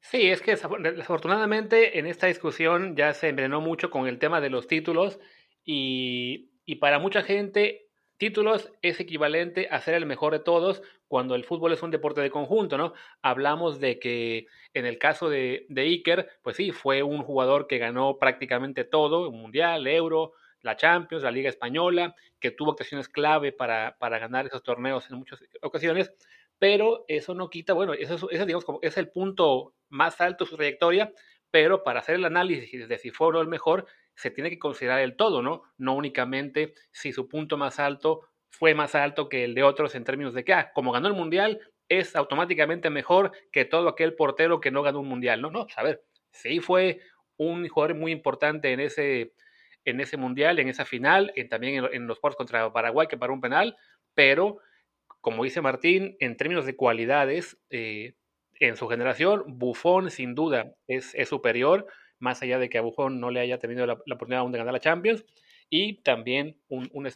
Sí, es que desafortunadamente en esta discusión ya se envenenó mucho con el tema de los títulos y, y, para mucha gente títulos es equivalente a ser el mejor de todos cuando el fútbol es un deporte de conjunto, ¿no? Hablamos de que en el caso de, de Iker, pues sí, fue un jugador que ganó prácticamente todo, Mundial, Euro, la Champions, la Liga Española, que tuvo actuaciones clave para, para ganar esos torneos en muchas ocasiones, pero eso no quita, bueno, eso digamos como es el punto más alto de su trayectoria, pero para hacer el análisis de si fue o no el mejor, se tiene que considerar el todo, ¿no? No únicamente si su punto más alto fue más alto que el de otros en términos de que, ah, como ganó el Mundial, es automáticamente mejor que todo aquel portero que no ganó un Mundial, ¿no? No, pues, a ver, sí fue un jugador muy importante en ese, en ese Mundial, en esa final, y también en, en los cuartos contra Paraguay, que paró un penal, pero como dice Martín, en términos de cualidades, eh, en su generación, Buffon sin duda es, superior, más allá de que a Buffon no le haya tenido la, oportunidad de ganar la Champions. Y también un, un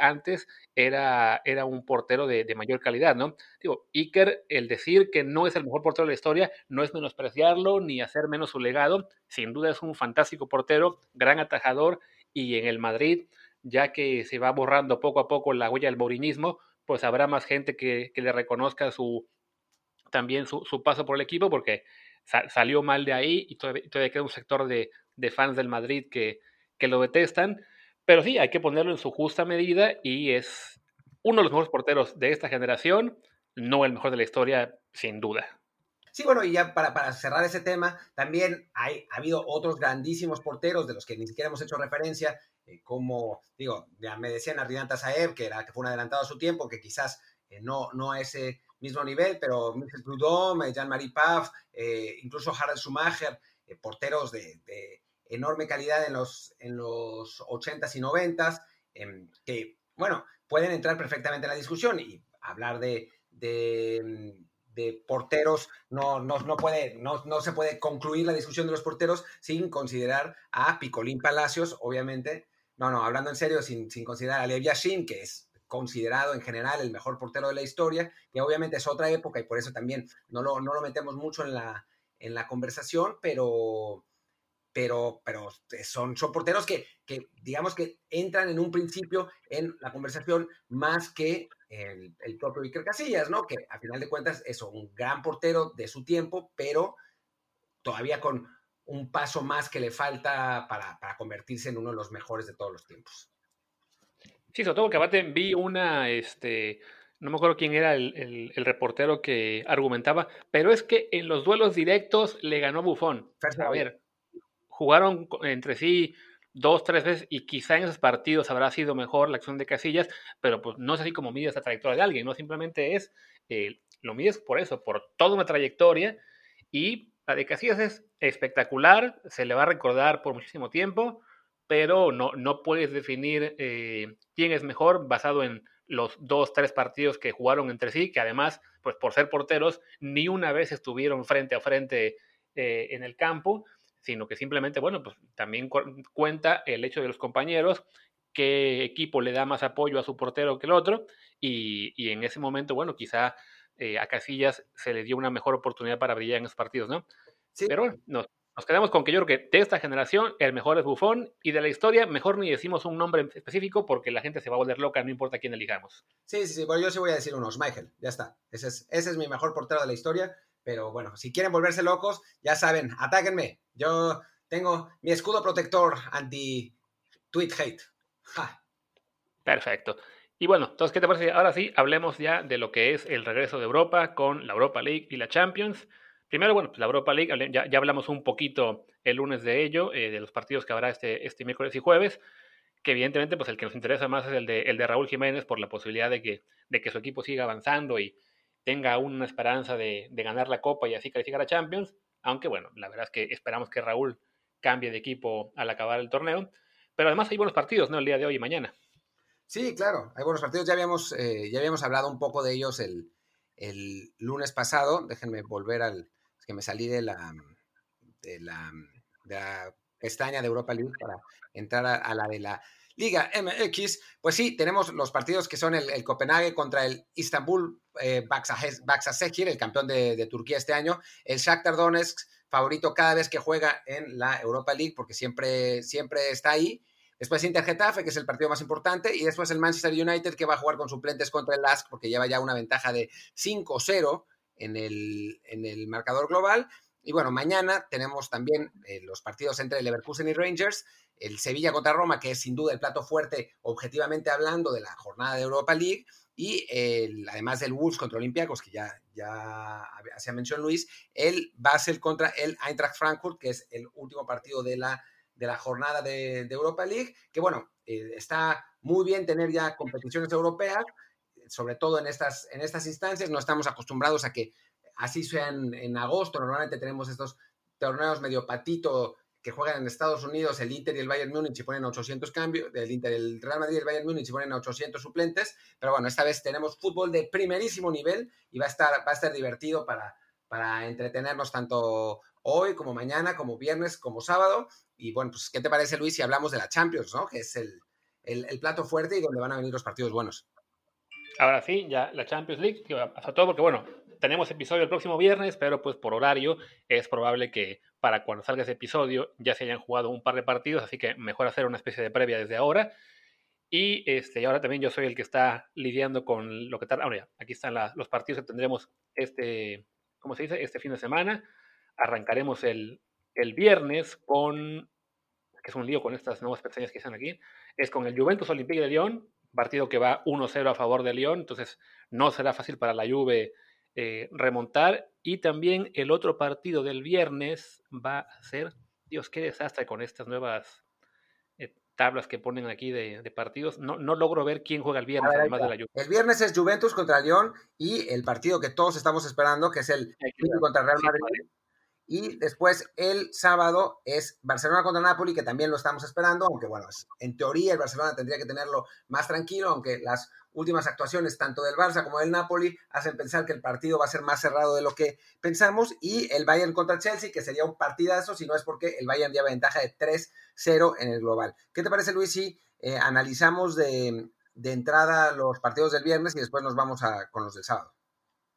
antes era, era un portero de, mayor calidad, ¿no? Digo, Iker, el decir que no es el mejor portero de la historia, no es menospreciarlo ni hacer menos su legado. Sin duda es un fantástico portero, gran atajador y en el Madrid, ya que se va borrando poco a poco la huella del mourinismo, pues habrá más gente que, le reconozca su también su, paso por el equipo, porque salió mal de ahí y todavía, queda un sector de, fans del Madrid que, que lo detestan. Pero sí, hay que ponerlo en su justa medida y es uno de los mejores porteros de esta generación, no el mejor de la historia, sin duda. Sí, bueno, y ya para, para cerrar ese tema, también hay, ha habido otros grandísimos porteros de los que ni siquiera hemos hecho referencia, eh, como, digo, ya me decían Ardinanta Saeb, que, era, que fue un adelantado a su tiempo, que quizás eh, no, no a ese mismo nivel, pero Michel Prudhomme, Jean-Marie Paf, eh, incluso Harald Schumacher, porteros de, enorme calidad en los, en los 80s y 90s, em, que, bueno, pueden entrar perfectamente en la discusión y hablar de de porteros, no, no, no, puede, no, no se puede concluir la discusión de los porteros sin considerar a Picolín Palacios, obviamente. No, no, hablando en serio, sin, sin considerar a Lev Yashin, que es considerado en general el mejor portero de la historia, que obviamente es otra época y por eso también no lo, no lo metemos mucho en la, en la conversación, pero, pero, pero son, son porteros que, que, digamos que entran en un principio en la conversación más que el, el, propio Iker Casillas, ¿no? Que a final de cuentas es un gran portero de su tiempo, pero todavía con un paso más que le falta para, para convertirse en uno de los mejores de todos los tiempos. Sí, sobre todo que aparte vi una, este, no me acuerdo quién era el, el, reportero que argumentaba, pero es que en los duelos directos le ganó Bufón. A ver, jugaron entre sí dos, tres veces y quizá en esos partidos habrá sido mejor la acción de Casillas, pero pues no es así como mides la trayectoria de alguien, no simplemente es, eh, lo mides por eso, por toda una trayectoria y la de Casillas es espectacular, se le va a recordar por muchísimo tiempo, pero no, no puedes definir eh, quién es mejor basado en los dos, tres partidos que jugaron entre sí, que además, pues por ser porteros, ni una vez estuvieron frente a frente eh, en el campo sino que simplemente, bueno, pues también cuenta el hecho de los compañeros, qué equipo le da más apoyo a su portero que el otro, y, en ese momento, bueno, quizá eh, a Casillas se le dio una mejor oportunidad para brillar en esos partidos, ¿no? Sí. Pero bueno, nos, quedamos con que yo creo que de esta generación el mejor es Bufón y de la historia mejor ni decimos un nombre específico porque la gente se va a volver loca, no importa quién elijamos. Sí, sí, sí, bueno, yo sí voy a decir uno, Michael, ya está. Ese es, ese es mi mejor portero de la historia pero bueno, si quieren volverse locos, ya saben, atáquenme. Yo tengo mi escudo protector anti-tweet hate. Perfecto. Y bueno, entonces, ¿qué te parece? Ahora sí, hablemos ya de lo que es el regreso de Europa con la Europa League y la Champions. Primero, bueno, pues la Europa League, ya, ya hablamos un poquito el lunes de ello, eh, de los partidos que habrá este, este miércoles y jueves, que evidentemente pues el que nos interesa más es el de, el de Raúl Jiménez por la posibilidad de que, de que su equipo siga avanzando y tenga una esperanza de, de ganar la Copa y así calificar a Champions, aunque bueno, la verdad es que esperamos que Raúl cambie de equipo al acabar el torneo, pero además hay buenos partidos, ¿no? El día de hoy y mañana. Sí, claro, hay buenos partidos. Ya habíamos, eh, ya habíamos hablado un poco de ellos el, lunes pasado. Déjenme volver al. Que me salí de la, de la, pestaña de Europa League para entrar a, la de la Liga MX. Pues sí, tenemos los partidos que son el, Copenhague contra el Istanbul eh, el campeón de, de, Turquía este año. El Shakhtar Donetsk, favorito cada vez que juega en la Europa League, porque siempre, siempre está ahí. Después Inter Getafe, que es el partido más importante, y después el Manchester United, que va a jugar con suplentes contra el LASK, porque lleva ya una ventaja de 5-0 en el, en el marcador global. Y bueno, mañana tenemos también eh, los partidos entre Leverkusen y Rangers, el Sevilla contra Roma, que es sin duda el plato fuerte, objetivamente hablando, de la jornada de Europa League, y el, además del Wolves contra Olympiacos, que ya, ya hacía mención Luis, el Basel contra el Eintracht Frankfurt, que es el último partido de la de la jornada de, Europa League, que bueno, eh, está muy bien tener ya competiciones europeas, sobre todo en estas, en estas instancias, no estamos acostumbrados a que así sean en agosto, normalmente tenemos estos torneos medio patito que juegan en Estados Unidos, el Inter y el Bayern Múnich y ponen 800 cambios, el Inter, el Real Madrid y el Bayern Múnich y ponen 800 suplentes, pero bueno, esta vez tenemos fútbol de primerísimo nivel y va a estar, va a estar divertido para, para entretenernos tanto hoy como mañana, como viernes, como sábado. Y bueno, pues, ¿qué te parece, Luis, si hablamos de la Champions, ¿no? Que es el, el, plato fuerte y donde van a venir los partidos buenos. Ahora sí, ya la Champions League, que pasa todo porque, bueno, tenemos episodio el próximo viernes, pero pues por horario es probable que para cuando salga ese episodio ya se hayan jugado un par de partidos, así que mejor hacer una especie de previa desde ahora. Y este, ahora también yo soy el que está lidiando con lo que tal. Ahora ya, aquí están los partidos que tendremos este, ¿cómo se dice? Este fin de semana. Arrancaremos el, el viernes con, que es un lío con estas nuevas pestañas que están aquí, es con el Juventus Olympique de Lyon, partido que va 1-0 a favor de Lyon, entonces no será fácil para la Juve eh, remontar. Y también el otro partido del viernes va a ser, Dios, qué desastre con estas nuevas tablas que ponen aquí de, partidos. No, no, logro ver quién juega el viernes, además de la El viernes es Juventus contra Lyon y el partido que todos estamos esperando, que es el contra Real Madrid. Y después el sábado es Barcelona contra Napoli, que también lo estamos esperando, aunque bueno, en teoría el Barcelona tendría que tenerlo más tranquilo, aunque las últimas actuaciones tanto del Barça como del Napoli hacen pensar que el partido va a ser más cerrado de lo que pensamos. Y el Bayern contra Chelsea, que sería un partidazo, si no es porque el Bayern lleva ventaja de 3-0 en el global. ¿Qué te parece, Luis, si eh, analizamos de, entrada los partidos del viernes y después nos vamos a, con los del sábado?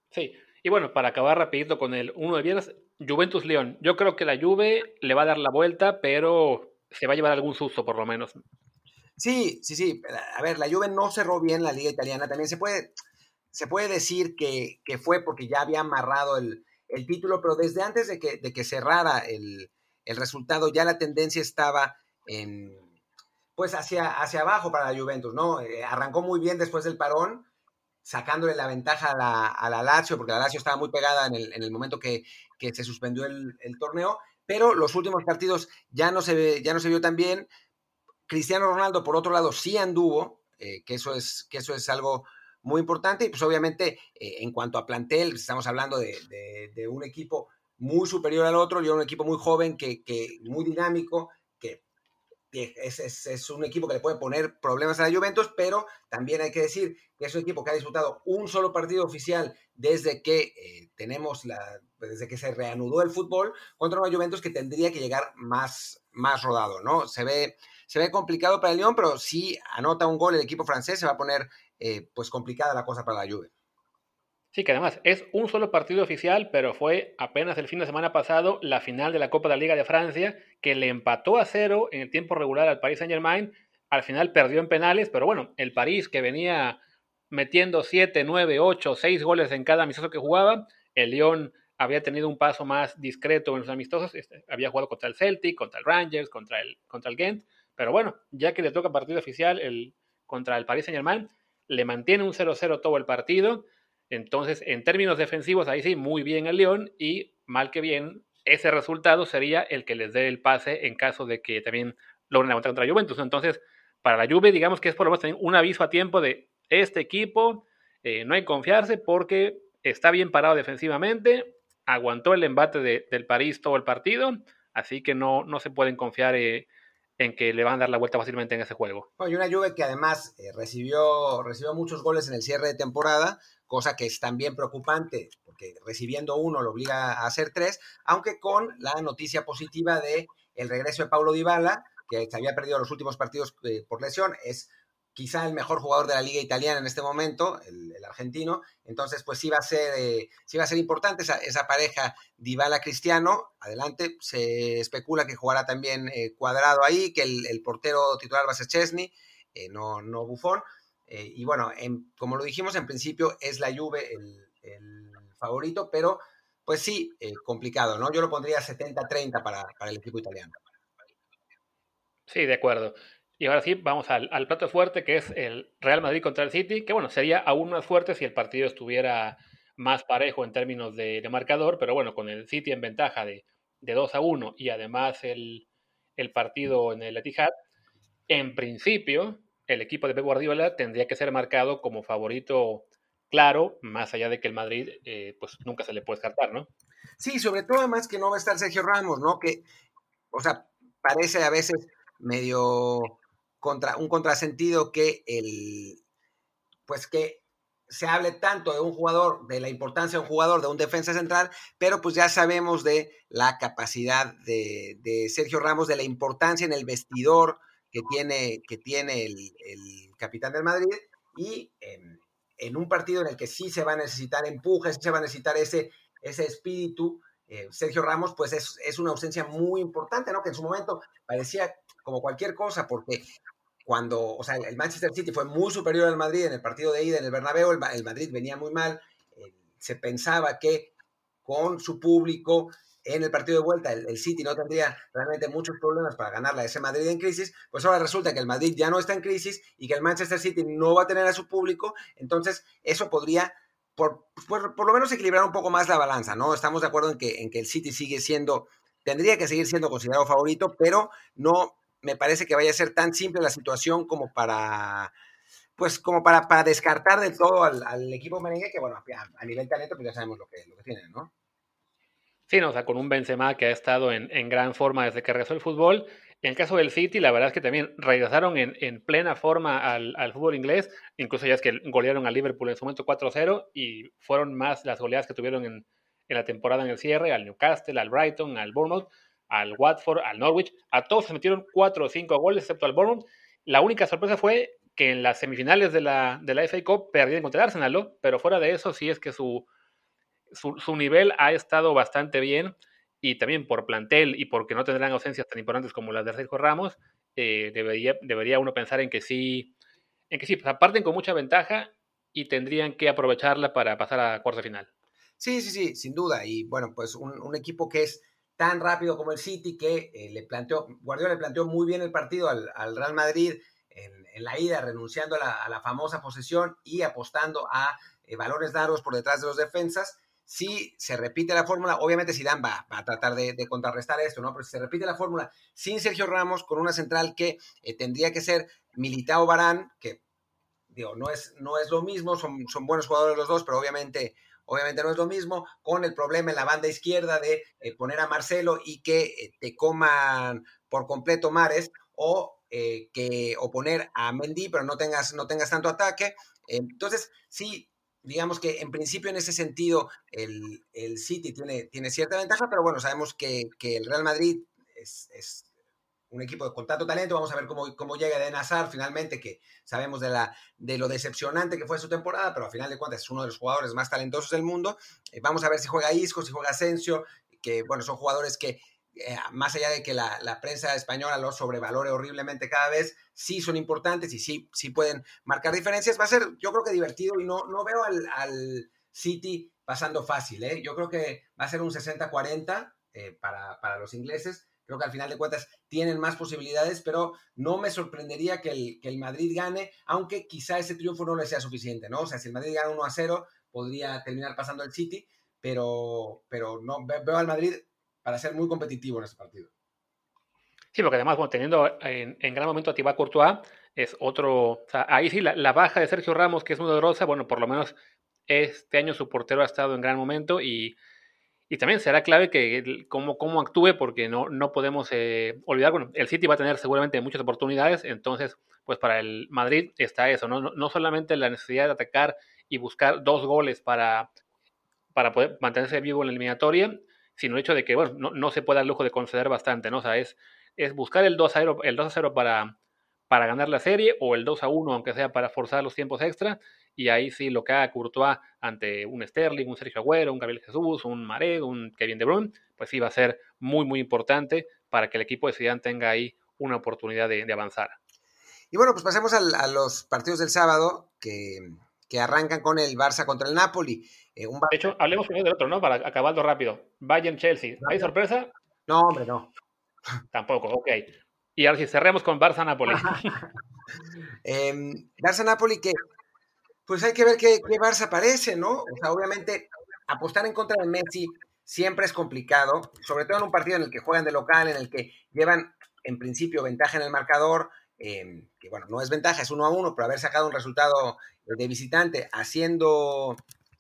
Sí, y bueno, para acabar rapidito con el uno de viernes, Juventus León. Yo creo que la Juve le va a dar la vuelta, pero se va a llevar algún susto por lo menos. Sí, sí, sí. A ver, la Juve no cerró bien la liga italiana. También se puede, se puede decir que, fue porque ya había amarrado el, título, pero desde antes de que, de que cerrara el, resultado, ya la tendencia estaba en, pues hacia, hacia abajo para la Juventus, ¿no? Eh, arrancó muy bien después del parón, sacándole la ventaja a la, a la Lazio, porque la Lazio estaba muy pegada en el, en el momento que, que, se suspendió el, torneo, pero los últimos partidos ya no se, ve, ya no se vio tan bien. Cristiano Ronaldo, por otro lado, sí anduvo, eh, que, eso es, que eso es algo muy importante, y pues obviamente eh, en cuanto a plantel, estamos hablando de, de, de, un equipo muy superior al otro, y un equipo muy joven, que, que muy dinámico, es, un equipo que le puede poner problemas a la Juventus, pero también hay que decir que es un equipo que ha disputado un solo partido oficial desde que eh, tenemos la, desde que se reanudó el fútbol contra una Juventus que tendría que llegar más, más rodado, ¿no? Se ve, se ve complicado para el Lyon, pero si anota un gol el equipo francés se va a poner eh, pues complicada la cosa para la Juve. Sí, que además es un solo partido oficial, pero fue apenas el fin de semana pasado la final de la Copa de la Liga de Francia, que le empató a cero en el tiempo regular al Paris Saint Germain. Al final perdió en penales, pero bueno, el París que venía metiendo 7, 9, 8, 6 goles en cada amistoso que jugaba, el Lyon había tenido un paso más discreto en los amistosos, este, había jugado contra el Celtic, contra el Rangers, contra el, contra el Ghent, pero bueno, ya que le toca partido oficial el, contra el Paris Saint Germain, le mantiene un 0-0 todo el partido, entonces en términos defensivos ahí sí, muy bien el León y mal que bien, ese resultado sería el que les dé el pase en caso de que también logren aguantar contra Juventus. Entonces, para la Juve, digamos que es por lo menos un aviso a tiempo de este equipo, eh, no hay que confiarse porque está bien parado defensivamente, aguantó el embate del París todo el partido, así que no, no se pueden confiar eh, en que le van a dar la vuelta fácilmente en ese juego. y una Juve que además eh, recibió, recibió muchos goles en el cierre de temporada, cosa que es también preocupante, porque recibiendo uno lo obliga a hacer tres, aunque con la noticia positiva de el regreso de Paulo Dybala, que se había perdido los últimos partidos por lesión, es quizá el mejor jugador de la liga italiana en este momento, el, argentino. Entonces, pues sí va a ser, eh, va a ser importante esa, esa pareja Dybala-Cristiano. Adelante, se especula que jugará también eh, Cuadrado ahí, que el, portero titular va a ser Chesney, eh, no, no Buffon. y bueno, como lo dijimos en principio, es la Juve el, el favorito, pero pues sí, complicado, ¿no? Yo lo pondría 70-30 para, para el equipo italiano. Sí, de acuerdo. Y ahora sí, vamos al, plato fuerte, que es el Real Madrid contra el City, que bueno, sería aún más fuerte si el partido estuviera más parejo en términos de, marcador, pero bueno, con el City en ventaja de, de 2 a 1 y además el, partido en el Etihad, en principio el equipo de Pep Guardiola tendría que ser marcado como favorito claro, más allá de que el Madrid eh, pues nunca se le puede descartar, ¿no? Sí, sobre todo además que no va a estar Sergio Ramos, ¿no? Que, o sea, parece a veces medio contra, un contrasentido que el, pues que se hable tanto de un jugador, de la importancia de un jugador, de un defensa central, pero pues ya sabemos de la capacidad de, Sergio Ramos, de la importancia en el vestidor que tiene, que tiene el, capitán del Madrid y en, un partido en el que sí se va a necesitar empujes, sí se va a necesitar ese, ese espíritu, eh, Sergio Ramos pues es, es, una ausencia muy importante, ¿no? Que en su momento parecía como cualquier cosa, porque cuando, o sea, el Manchester City fue muy superior al Madrid en el partido de ida en el Bernabéu, el, Madrid venía muy mal, eh, se pensaba que con su público en el partido de vuelta el, City no tendría realmente muchos problemas para ganarle a ese Madrid en crisis, pues ahora resulta que el Madrid ya no está en crisis y que el Manchester City no va a tener a su público, entonces eso podría por, por, lo menos equilibrar un poco más la balanza, ¿no? Estamos de acuerdo en que, en que el City sigue siendo, tendría que seguir siendo considerado favorito, pero no me parece que vaya a ser tan simple la situación como para pues como para, para descartar del todo al, equipo merengue, que bueno, a, nivel talento pues ya sabemos lo que, lo que tienen, ¿no? Sí, no, o sea, con un Benzema que ha estado en, gran forma desde que regresó el fútbol. En el caso del City, la verdad es que también regresaron en, plena forma al, fútbol inglés. Incluso ya es que golearon al Liverpool en su momento 4-0 y fueron más las goleadas que tuvieron en, en la temporada en el cierre, al Newcastle, al Brighton, al Bournemouth al Watford, al Norwich, a todos se metieron cuatro o cinco goles, excepto al Bournemouth. La única sorpresa fue que en las semifinales de la, de la FA Cup perdieron contra el Arsenal, pero fuera de eso sí es que su, su, nivel ha estado bastante bien y también por plantel y porque no tendrán ausencias tan importantes como las de Sergio Ramos, eh, debería, debería uno pensar en que sí, en que sí, pues, parten con mucha ventaja y tendrían que aprovecharla para pasar a cuarto final. Sí, sí, sí, sin duda. Y bueno, pues un, equipo que es tan rápido como el City que eh, le planteó, Guardiola le planteó muy bien el partido al, Real Madrid en, la ida, renunciando a la, famosa posesión y apostando a eh, balones largos por detrás de los defensas. Si se repite la fórmula, obviamente Zidane va, va a tratar de, contrarrestar esto, ¿no? Pero si se repite la fórmula sin Sergio Ramos, con una central que eh, tendría que ser Militao Barán, que digo, no es, no es lo mismo, son, son buenos jugadores los dos, pero obviamente Obviamente no es lo mismo con el problema en la banda izquierda de eh, poner a Marcelo y que eh, te coman por completo Mares o que o poner a Mendy pero no tengas, no tengas tanto ataque. Entonces, sí, digamos que en principio en ese sentido el, City tiene, tiene cierta ventaja, pero bueno, sabemos que, el Real Madrid es un equipo con tanto talento. Vamos a ver cómo, cómo llega de Nazar finalmente, que sabemos de, la, de lo decepcionante que fue su temporada, pero a final de cuentas es uno de los jugadores más talentosos del mundo. Eh, vamos a ver si juega Isco, si juega Asensio, que bueno, son jugadores que eh, más allá de que la, prensa española los sobrevalore horriblemente cada vez, sí son importantes y sí, sí pueden marcar diferencias. Va a ser, yo creo que divertido y no, no veo al, al City pasando fácil. ¿eh? Yo creo que va a ser un 60-40 eh, para, para los ingleses. Creo que al final de cuentas tienen más posibilidades, pero no me sorprendería que el, que el Madrid gane, aunque quizá ese triunfo no le sea suficiente, ¿no? O sea, si el Madrid gana 1 a 0, podría terminar pasando el City, pero, pero no veo al Madrid para ser muy competitivo en ese partido. Sí, porque además, bueno, teniendo en, gran momento a Thibaut Courtois, es otro. O sea, ahí sí, la, baja de Sergio Ramos, que es muy dolorosa, bueno, por lo menos este año su portero ha estado en gran momento y, y también será clave que cómo, cómo actúe, porque no, no podemos eh, olvidar, bueno, el City va a tener seguramente muchas oportunidades, entonces, pues para el Madrid está eso, no, no, solamente la necesidad de atacar y buscar dos goles para, para poder mantenerse vivo en la eliminatoria, sino el hecho de que, bueno, no, no se puede dar lujo de conceder bastante, ¿no? O sea, es es buscar el 2 a 0, el 2 a 0 para, para ganar la serie o el 2 a 1, aunque sea para forzar los tiempos extra. Y ahí sí lo que haga Courtois ante un Sterling, un Sergio Agüero, un Gabriel Jesús, un Maré, un Kevin De Bruyne, pues sí va a ser muy, muy importante para que el equipo de Zidane tenga ahí una oportunidad de, avanzar. Y bueno, pues pasemos a los partidos del sábado que, que arrancan con el Barça contra el Napoli. Eh, de hecho, hablemos primero del otro, ¿no? Para acabarlo rápido. Bayern-Chelsea. ¿Hay sorpresa? No, hombre, no. Tampoco, ok. Y ahora sí, cerremos con Barça-Napoli. eh, Barça-Napoli que, pues hay que ver qué, Barça aparece, ¿no? O sea, obviamente, apostar en contra de Messi siempre es complicado, sobre todo en un partido en el que juegan de local, en el que llevan en principio ventaja en el marcador, em, que bueno, no es ventaja, es uno a uno, pero haber sacado un resultado de visitante haciendo,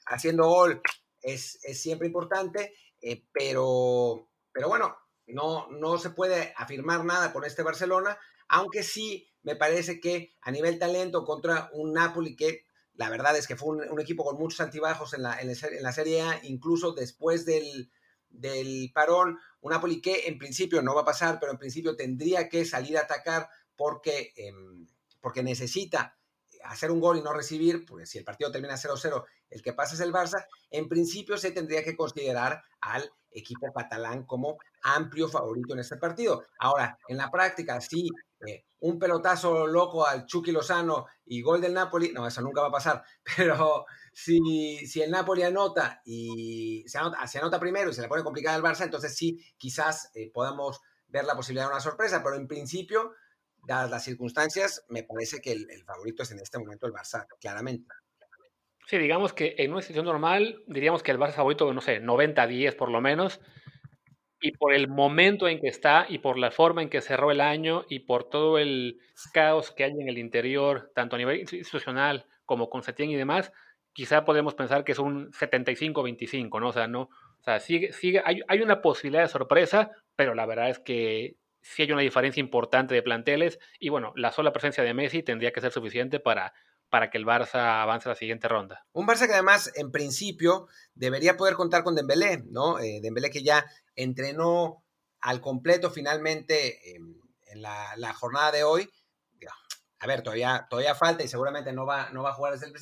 haciendo gol es, es siempre importante, eh, pero, pero bueno, no, no se puede afirmar nada con este Barcelona, aunque sí me parece que a nivel talento contra un Napoli que la verdad es que fue un, equipo con muchos altibajos en la, en, la, Serie A, incluso después del, del parón, un Napoli que en principio no va a pasar, pero en principio tendría que salir a atacar porque, em, porque necesita hacer un gol y no recibir, porque si el partido termina 0-0, el que pasa es el Barça, en principio se tendría que considerar al equipo catalán como amplio favorito en este partido. Ahora, en la práctica, si eh, un pelotazo loco al Chucky Lozano y gol del Napoli, no, eso nunca va a pasar, pero si, si el Napoli anota y se anota, se anota primero y se le pone complicada al Barça, entonces sí, quizás eh, podamos ver la posibilidad de una sorpresa, pero en principio dadas las circunstancias, me parece que el, favorito es en este momento el Barça, claramente. Sí, digamos que en una situación normal, diríamos que el Barça favorito, no sé, 90-10 por lo menos, y por el momento en que está, y por la forma en que cerró el año, y por todo el caos que hay en el interior, tanto a nivel institucional como con Setién y demás, quizá podemos pensar que es un 75-25, ¿no? O sea, no, o sea, sigue, sigue, hay, hay una posibilidad de sorpresa, pero la verdad es que sí hay una diferencia importante de planteles y bueno, la sola presencia de Messi tendría que ser suficiente para, para que el Barça avance a la siguiente ronda. Un Barça que además en principio debería poder contar con Dembélé, ¿no? Eh, Dembélé que ya entrenó al completo finalmente en la, jornada de hoy. A ver, todavía, todavía falta y seguramente no va, no va a jugar desde el,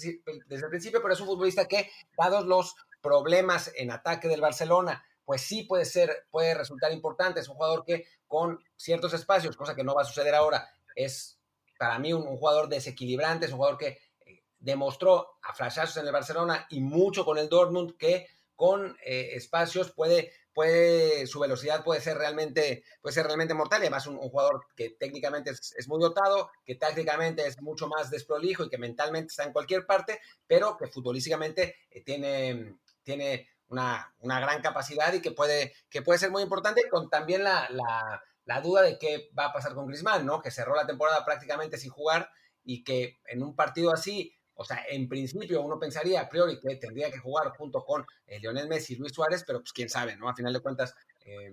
desde el principio, pero es un futbolista que, dados los problemas en ataque del Barcelona, pues sí puede ser, puede resultar importante. Es un jugador que con ciertos espacios, cosa que no va a suceder ahora, es para mí un, jugador desequilibrante, es un jugador que eh, demostró a flashazos en el Barcelona y mucho con el Dortmund que con eh, espacios puede, puede, su velocidad puede ser realmente, puede ser realmente mortal y además un, jugador que técnicamente es, muy dotado, que tácticamente es mucho más desprolijo y que mentalmente está en cualquier parte, pero que futbolísticamente eh, tiene, tiene una, gran capacidad y que puede, que puede ser muy importante, con también la, duda de qué va a pasar con Griezmann, ¿no? Que cerró la temporada prácticamente sin jugar y que en un partido así, o sea, en principio uno pensaría a priori que tendría que jugar junto con eh, Lionel Messi y Luis Suárez, pero pues quién sabe, ¿no? A final de cuentas, eh,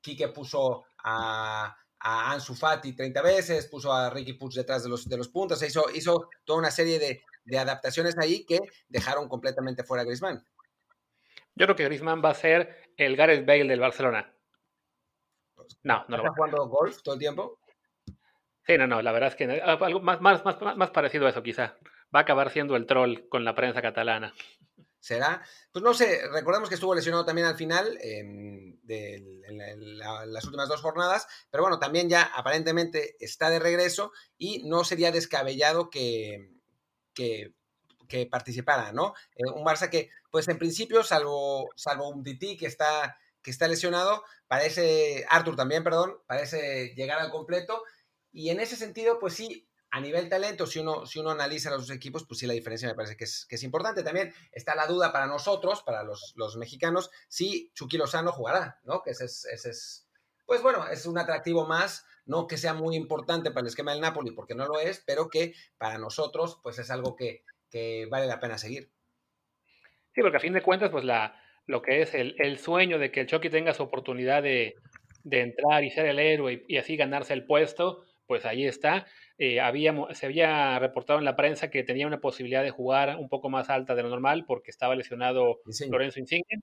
Quique puso a, Ansu Fati 30 veces, puso a Ricky Puig detrás de los, de los puntos, hizo, hizo toda una serie de, de adaptaciones ahí que dejaron completamente fuera a Griezmann. Yo creo que Griezmann va a ser el Gareth Bale del Barcelona. No, no lo va. jugando golf todo el tiempo? Sí, no, no, la verdad es que algo más, más, más, más parecido a eso quizá. Va a acabar siendo el troll con la prensa catalana. ¿Será? Pues no sé, recordemos que estuvo lesionado también al final de las últimas dos jornadas, pero bueno, también ya aparentemente está de regreso y no sería descabellado que, que que participara, ¿no? Eh, un Barça que, pues en principio, salvo, salvo un Titi que está, que está lesionado, parece, Arthur también, perdón, parece llegar al completo. Y en ese sentido, pues sí, a nivel talento, si uno, si uno analiza los dos equipos, pues sí, la diferencia me parece que es, que es importante. También está la duda para nosotros, para los, los mexicanos, si Chucky Lozano jugará, ¿no? Que ese es, ese es, pues bueno, es un atractivo más, no que sea muy importante para el esquema del Napoli, porque no lo es, pero que para nosotros, pues es algo que, que vale la pena seguir. Sí, porque a fin de cuentas, pues la, lo que es el, el sueño de que el Chucky tenga su oportunidad de, de entrar y ser el héroe y, y así ganarse el puesto, pues ahí está. Eh, había, se había reportado en la prensa que tenía una posibilidad de jugar un poco más alta de lo normal porque estaba lesionado Lorenzo Insigne.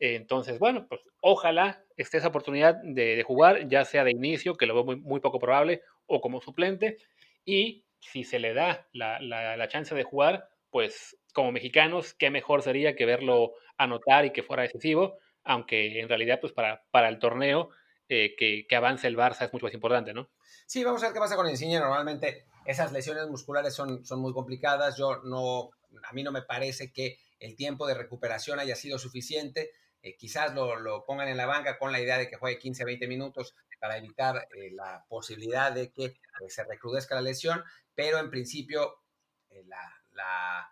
Eh, entonces, bueno, pues ojalá esté esa oportunidad de, de, jugar, ya sea de inicio, que lo veo muy, muy, poco probable, o como suplente. Y si se le da la, la, la, chance de jugar, pues como mexicanos, qué mejor sería que verlo anotar y que fuera decisivo, aunque en realidad, pues para, para el torneo, eh, que, que avance el Barça es mucho más importante, ¿no? Sí, vamos a ver qué pasa con Insigne. Normalmente esas lesiones musculares son, son muy complicadas. Yo no, a mí no me parece que el tiempo de recuperación haya sido suficiente. Eh, quizás lo, lo, pongan en la banca con la idea de que juegue 15, 20 minutos para evitar eh, la posibilidad de que eh, se recrudezca la lesión, pero en principio la, la,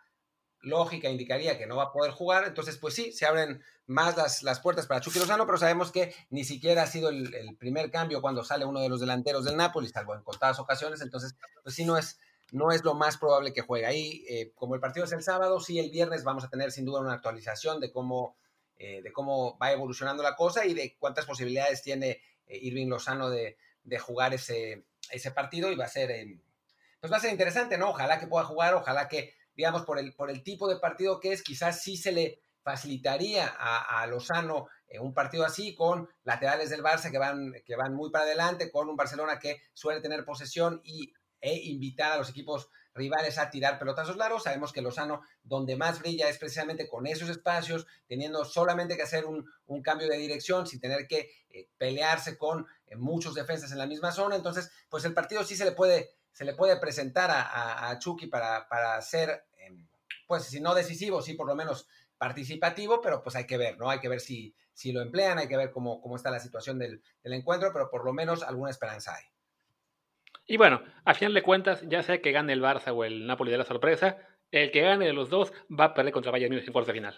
lógica indicaría que no va a poder jugar, entonces pues sí, se abren más las, las puertas para Chucky Lozano, pero sabemos que ni siquiera ha sido el, el, primer cambio cuando sale uno de los delanteros del Napoli, salvo en contadas ocasiones, entonces pues sí no es, no es lo más probable que juegue ahí. Como el partido es el sábado, sí el viernes vamos a tener sin duda una actualización de cómo, eh, de cómo va evolucionando la cosa y de cuántas posibilidades tiene eh, Irving Lozano de, de, jugar ese, ese partido y va a ser, pues va a ser interesante, ¿no? Ojalá que pueda jugar, ojalá que, digamos, por el, por el tipo de partido que es, quizás sí se le facilitaría a, a Lozano eh, un partido así con laterales del Barça que van, que van muy para adelante, con un Barcelona que suele tener posesión y, e invitar a los equipos rivales a tirar pelotazos largos. Sabemos que Lozano donde más brilla es precisamente con esos espacios, teniendo solamente que hacer un, cambio de dirección sin tener que eh, pelearse con eh, muchos defensas en la misma zona. Entonces, pues el partido sí se le puede, se le puede presentar a, a, Chucky para, para ser, eh, pues si no decisivo, sí por lo menos participativo, pero pues hay que ver, ¿no? Hay que ver si, si lo emplean, hay que ver cómo, cómo está la situación del, del, encuentro, pero por lo menos alguna esperanza hay. Y bueno, a final de cuentas, ya sea que gane el Barça o el Napoli de la sorpresa, el que gane de los dos va a perder contra Bayern Múnich en cuartos de final.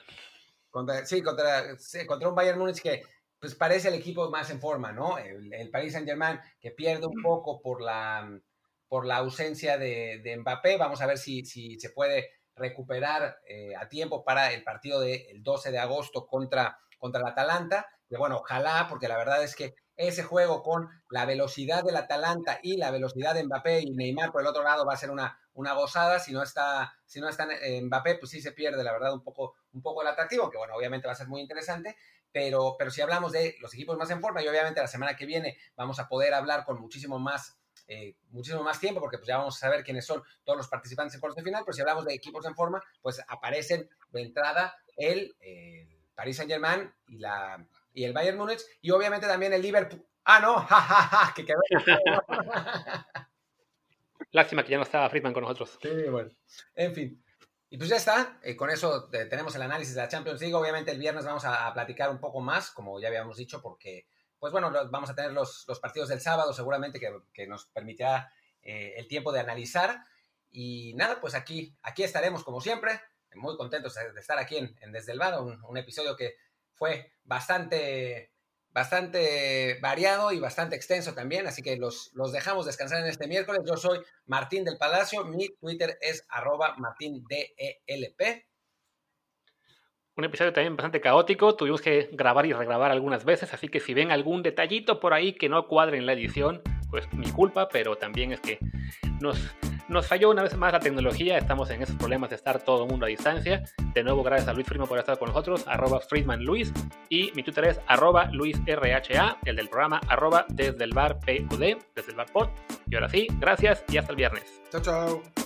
Contra, sí, contra, sí, contra un Bayern Múnich que pues parece el equipo más en forma, ¿no? El, el Paris Saint Germain que pierde un poco por la, por la ausencia de, de Mbappé. Vamos a ver si, si se puede recuperar eh, a tiempo para el partido del 12 de agosto contra, contra el Atalanta. Y bueno, ojalá, porque la verdad es que ese juego con la velocidad del Atalanta y la velocidad de Mbappé y Neymar por el otro lado va a ser una, una gozada. Si no está, si no está Mbappé, pues sí se pierde, la verdad, un poco, un poco el atractivo, que bueno, obviamente va a ser muy interesante. Pero, pero si hablamos de los equipos más en forma, y obviamente la semana que viene vamos a poder hablar con muchísimo más eh, muchísimo más tiempo, porque pues ya vamos a saber quiénes son todos los participantes en cuartos de final, pero si hablamos de equipos en forma, pues aparecen de entrada el, el Paris Saint Germain y, la, y el Bayern Múnich, y obviamente también el Liverpool. Ah, no, jajaja, ja, ja, que quedó. Lástima que ya no estaba Friedman con nosotros. Sí, bueno. En fin. Y pues ya está, eh, con eso eh, tenemos el análisis de la Champions League. Obviamente el viernes vamos a, a, platicar un poco más, como ya habíamos dicho, porque pues bueno, vamos a tener los, los partidos del sábado seguramente que, que nos permitirá eh, el tiempo de analizar. Y nada, pues aquí, aquí estaremos como siempre, muy contentos de estar aquí en, en Desde el Bar, un, un, episodio que fue bastante, bastante variado y bastante extenso también, así que los, los dejamos descansar en este miércoles. Yo soy Martín del Palacio, mi Twitter es arroba martindelp un episodio también bastante caótico, tuvimos que grabar y regrabar algunas veces, así que si ven algún detallito por ahí que no cuadre en la edición, pues mi culpa, pero también es que nos, nos falló una vez más la tecnología, estamos en esos problemas de estar todo el mundo a distancia. De nuevo, gracias a Luis Friedman por estar con nosotros, arroba Friedman Luis, y mi Twitter es arroba LuisRHA, el del programa arroba desde el bar PUD, desde el bar pod. Y ahora sí, gracias y hasta el viernes. Chao, chao.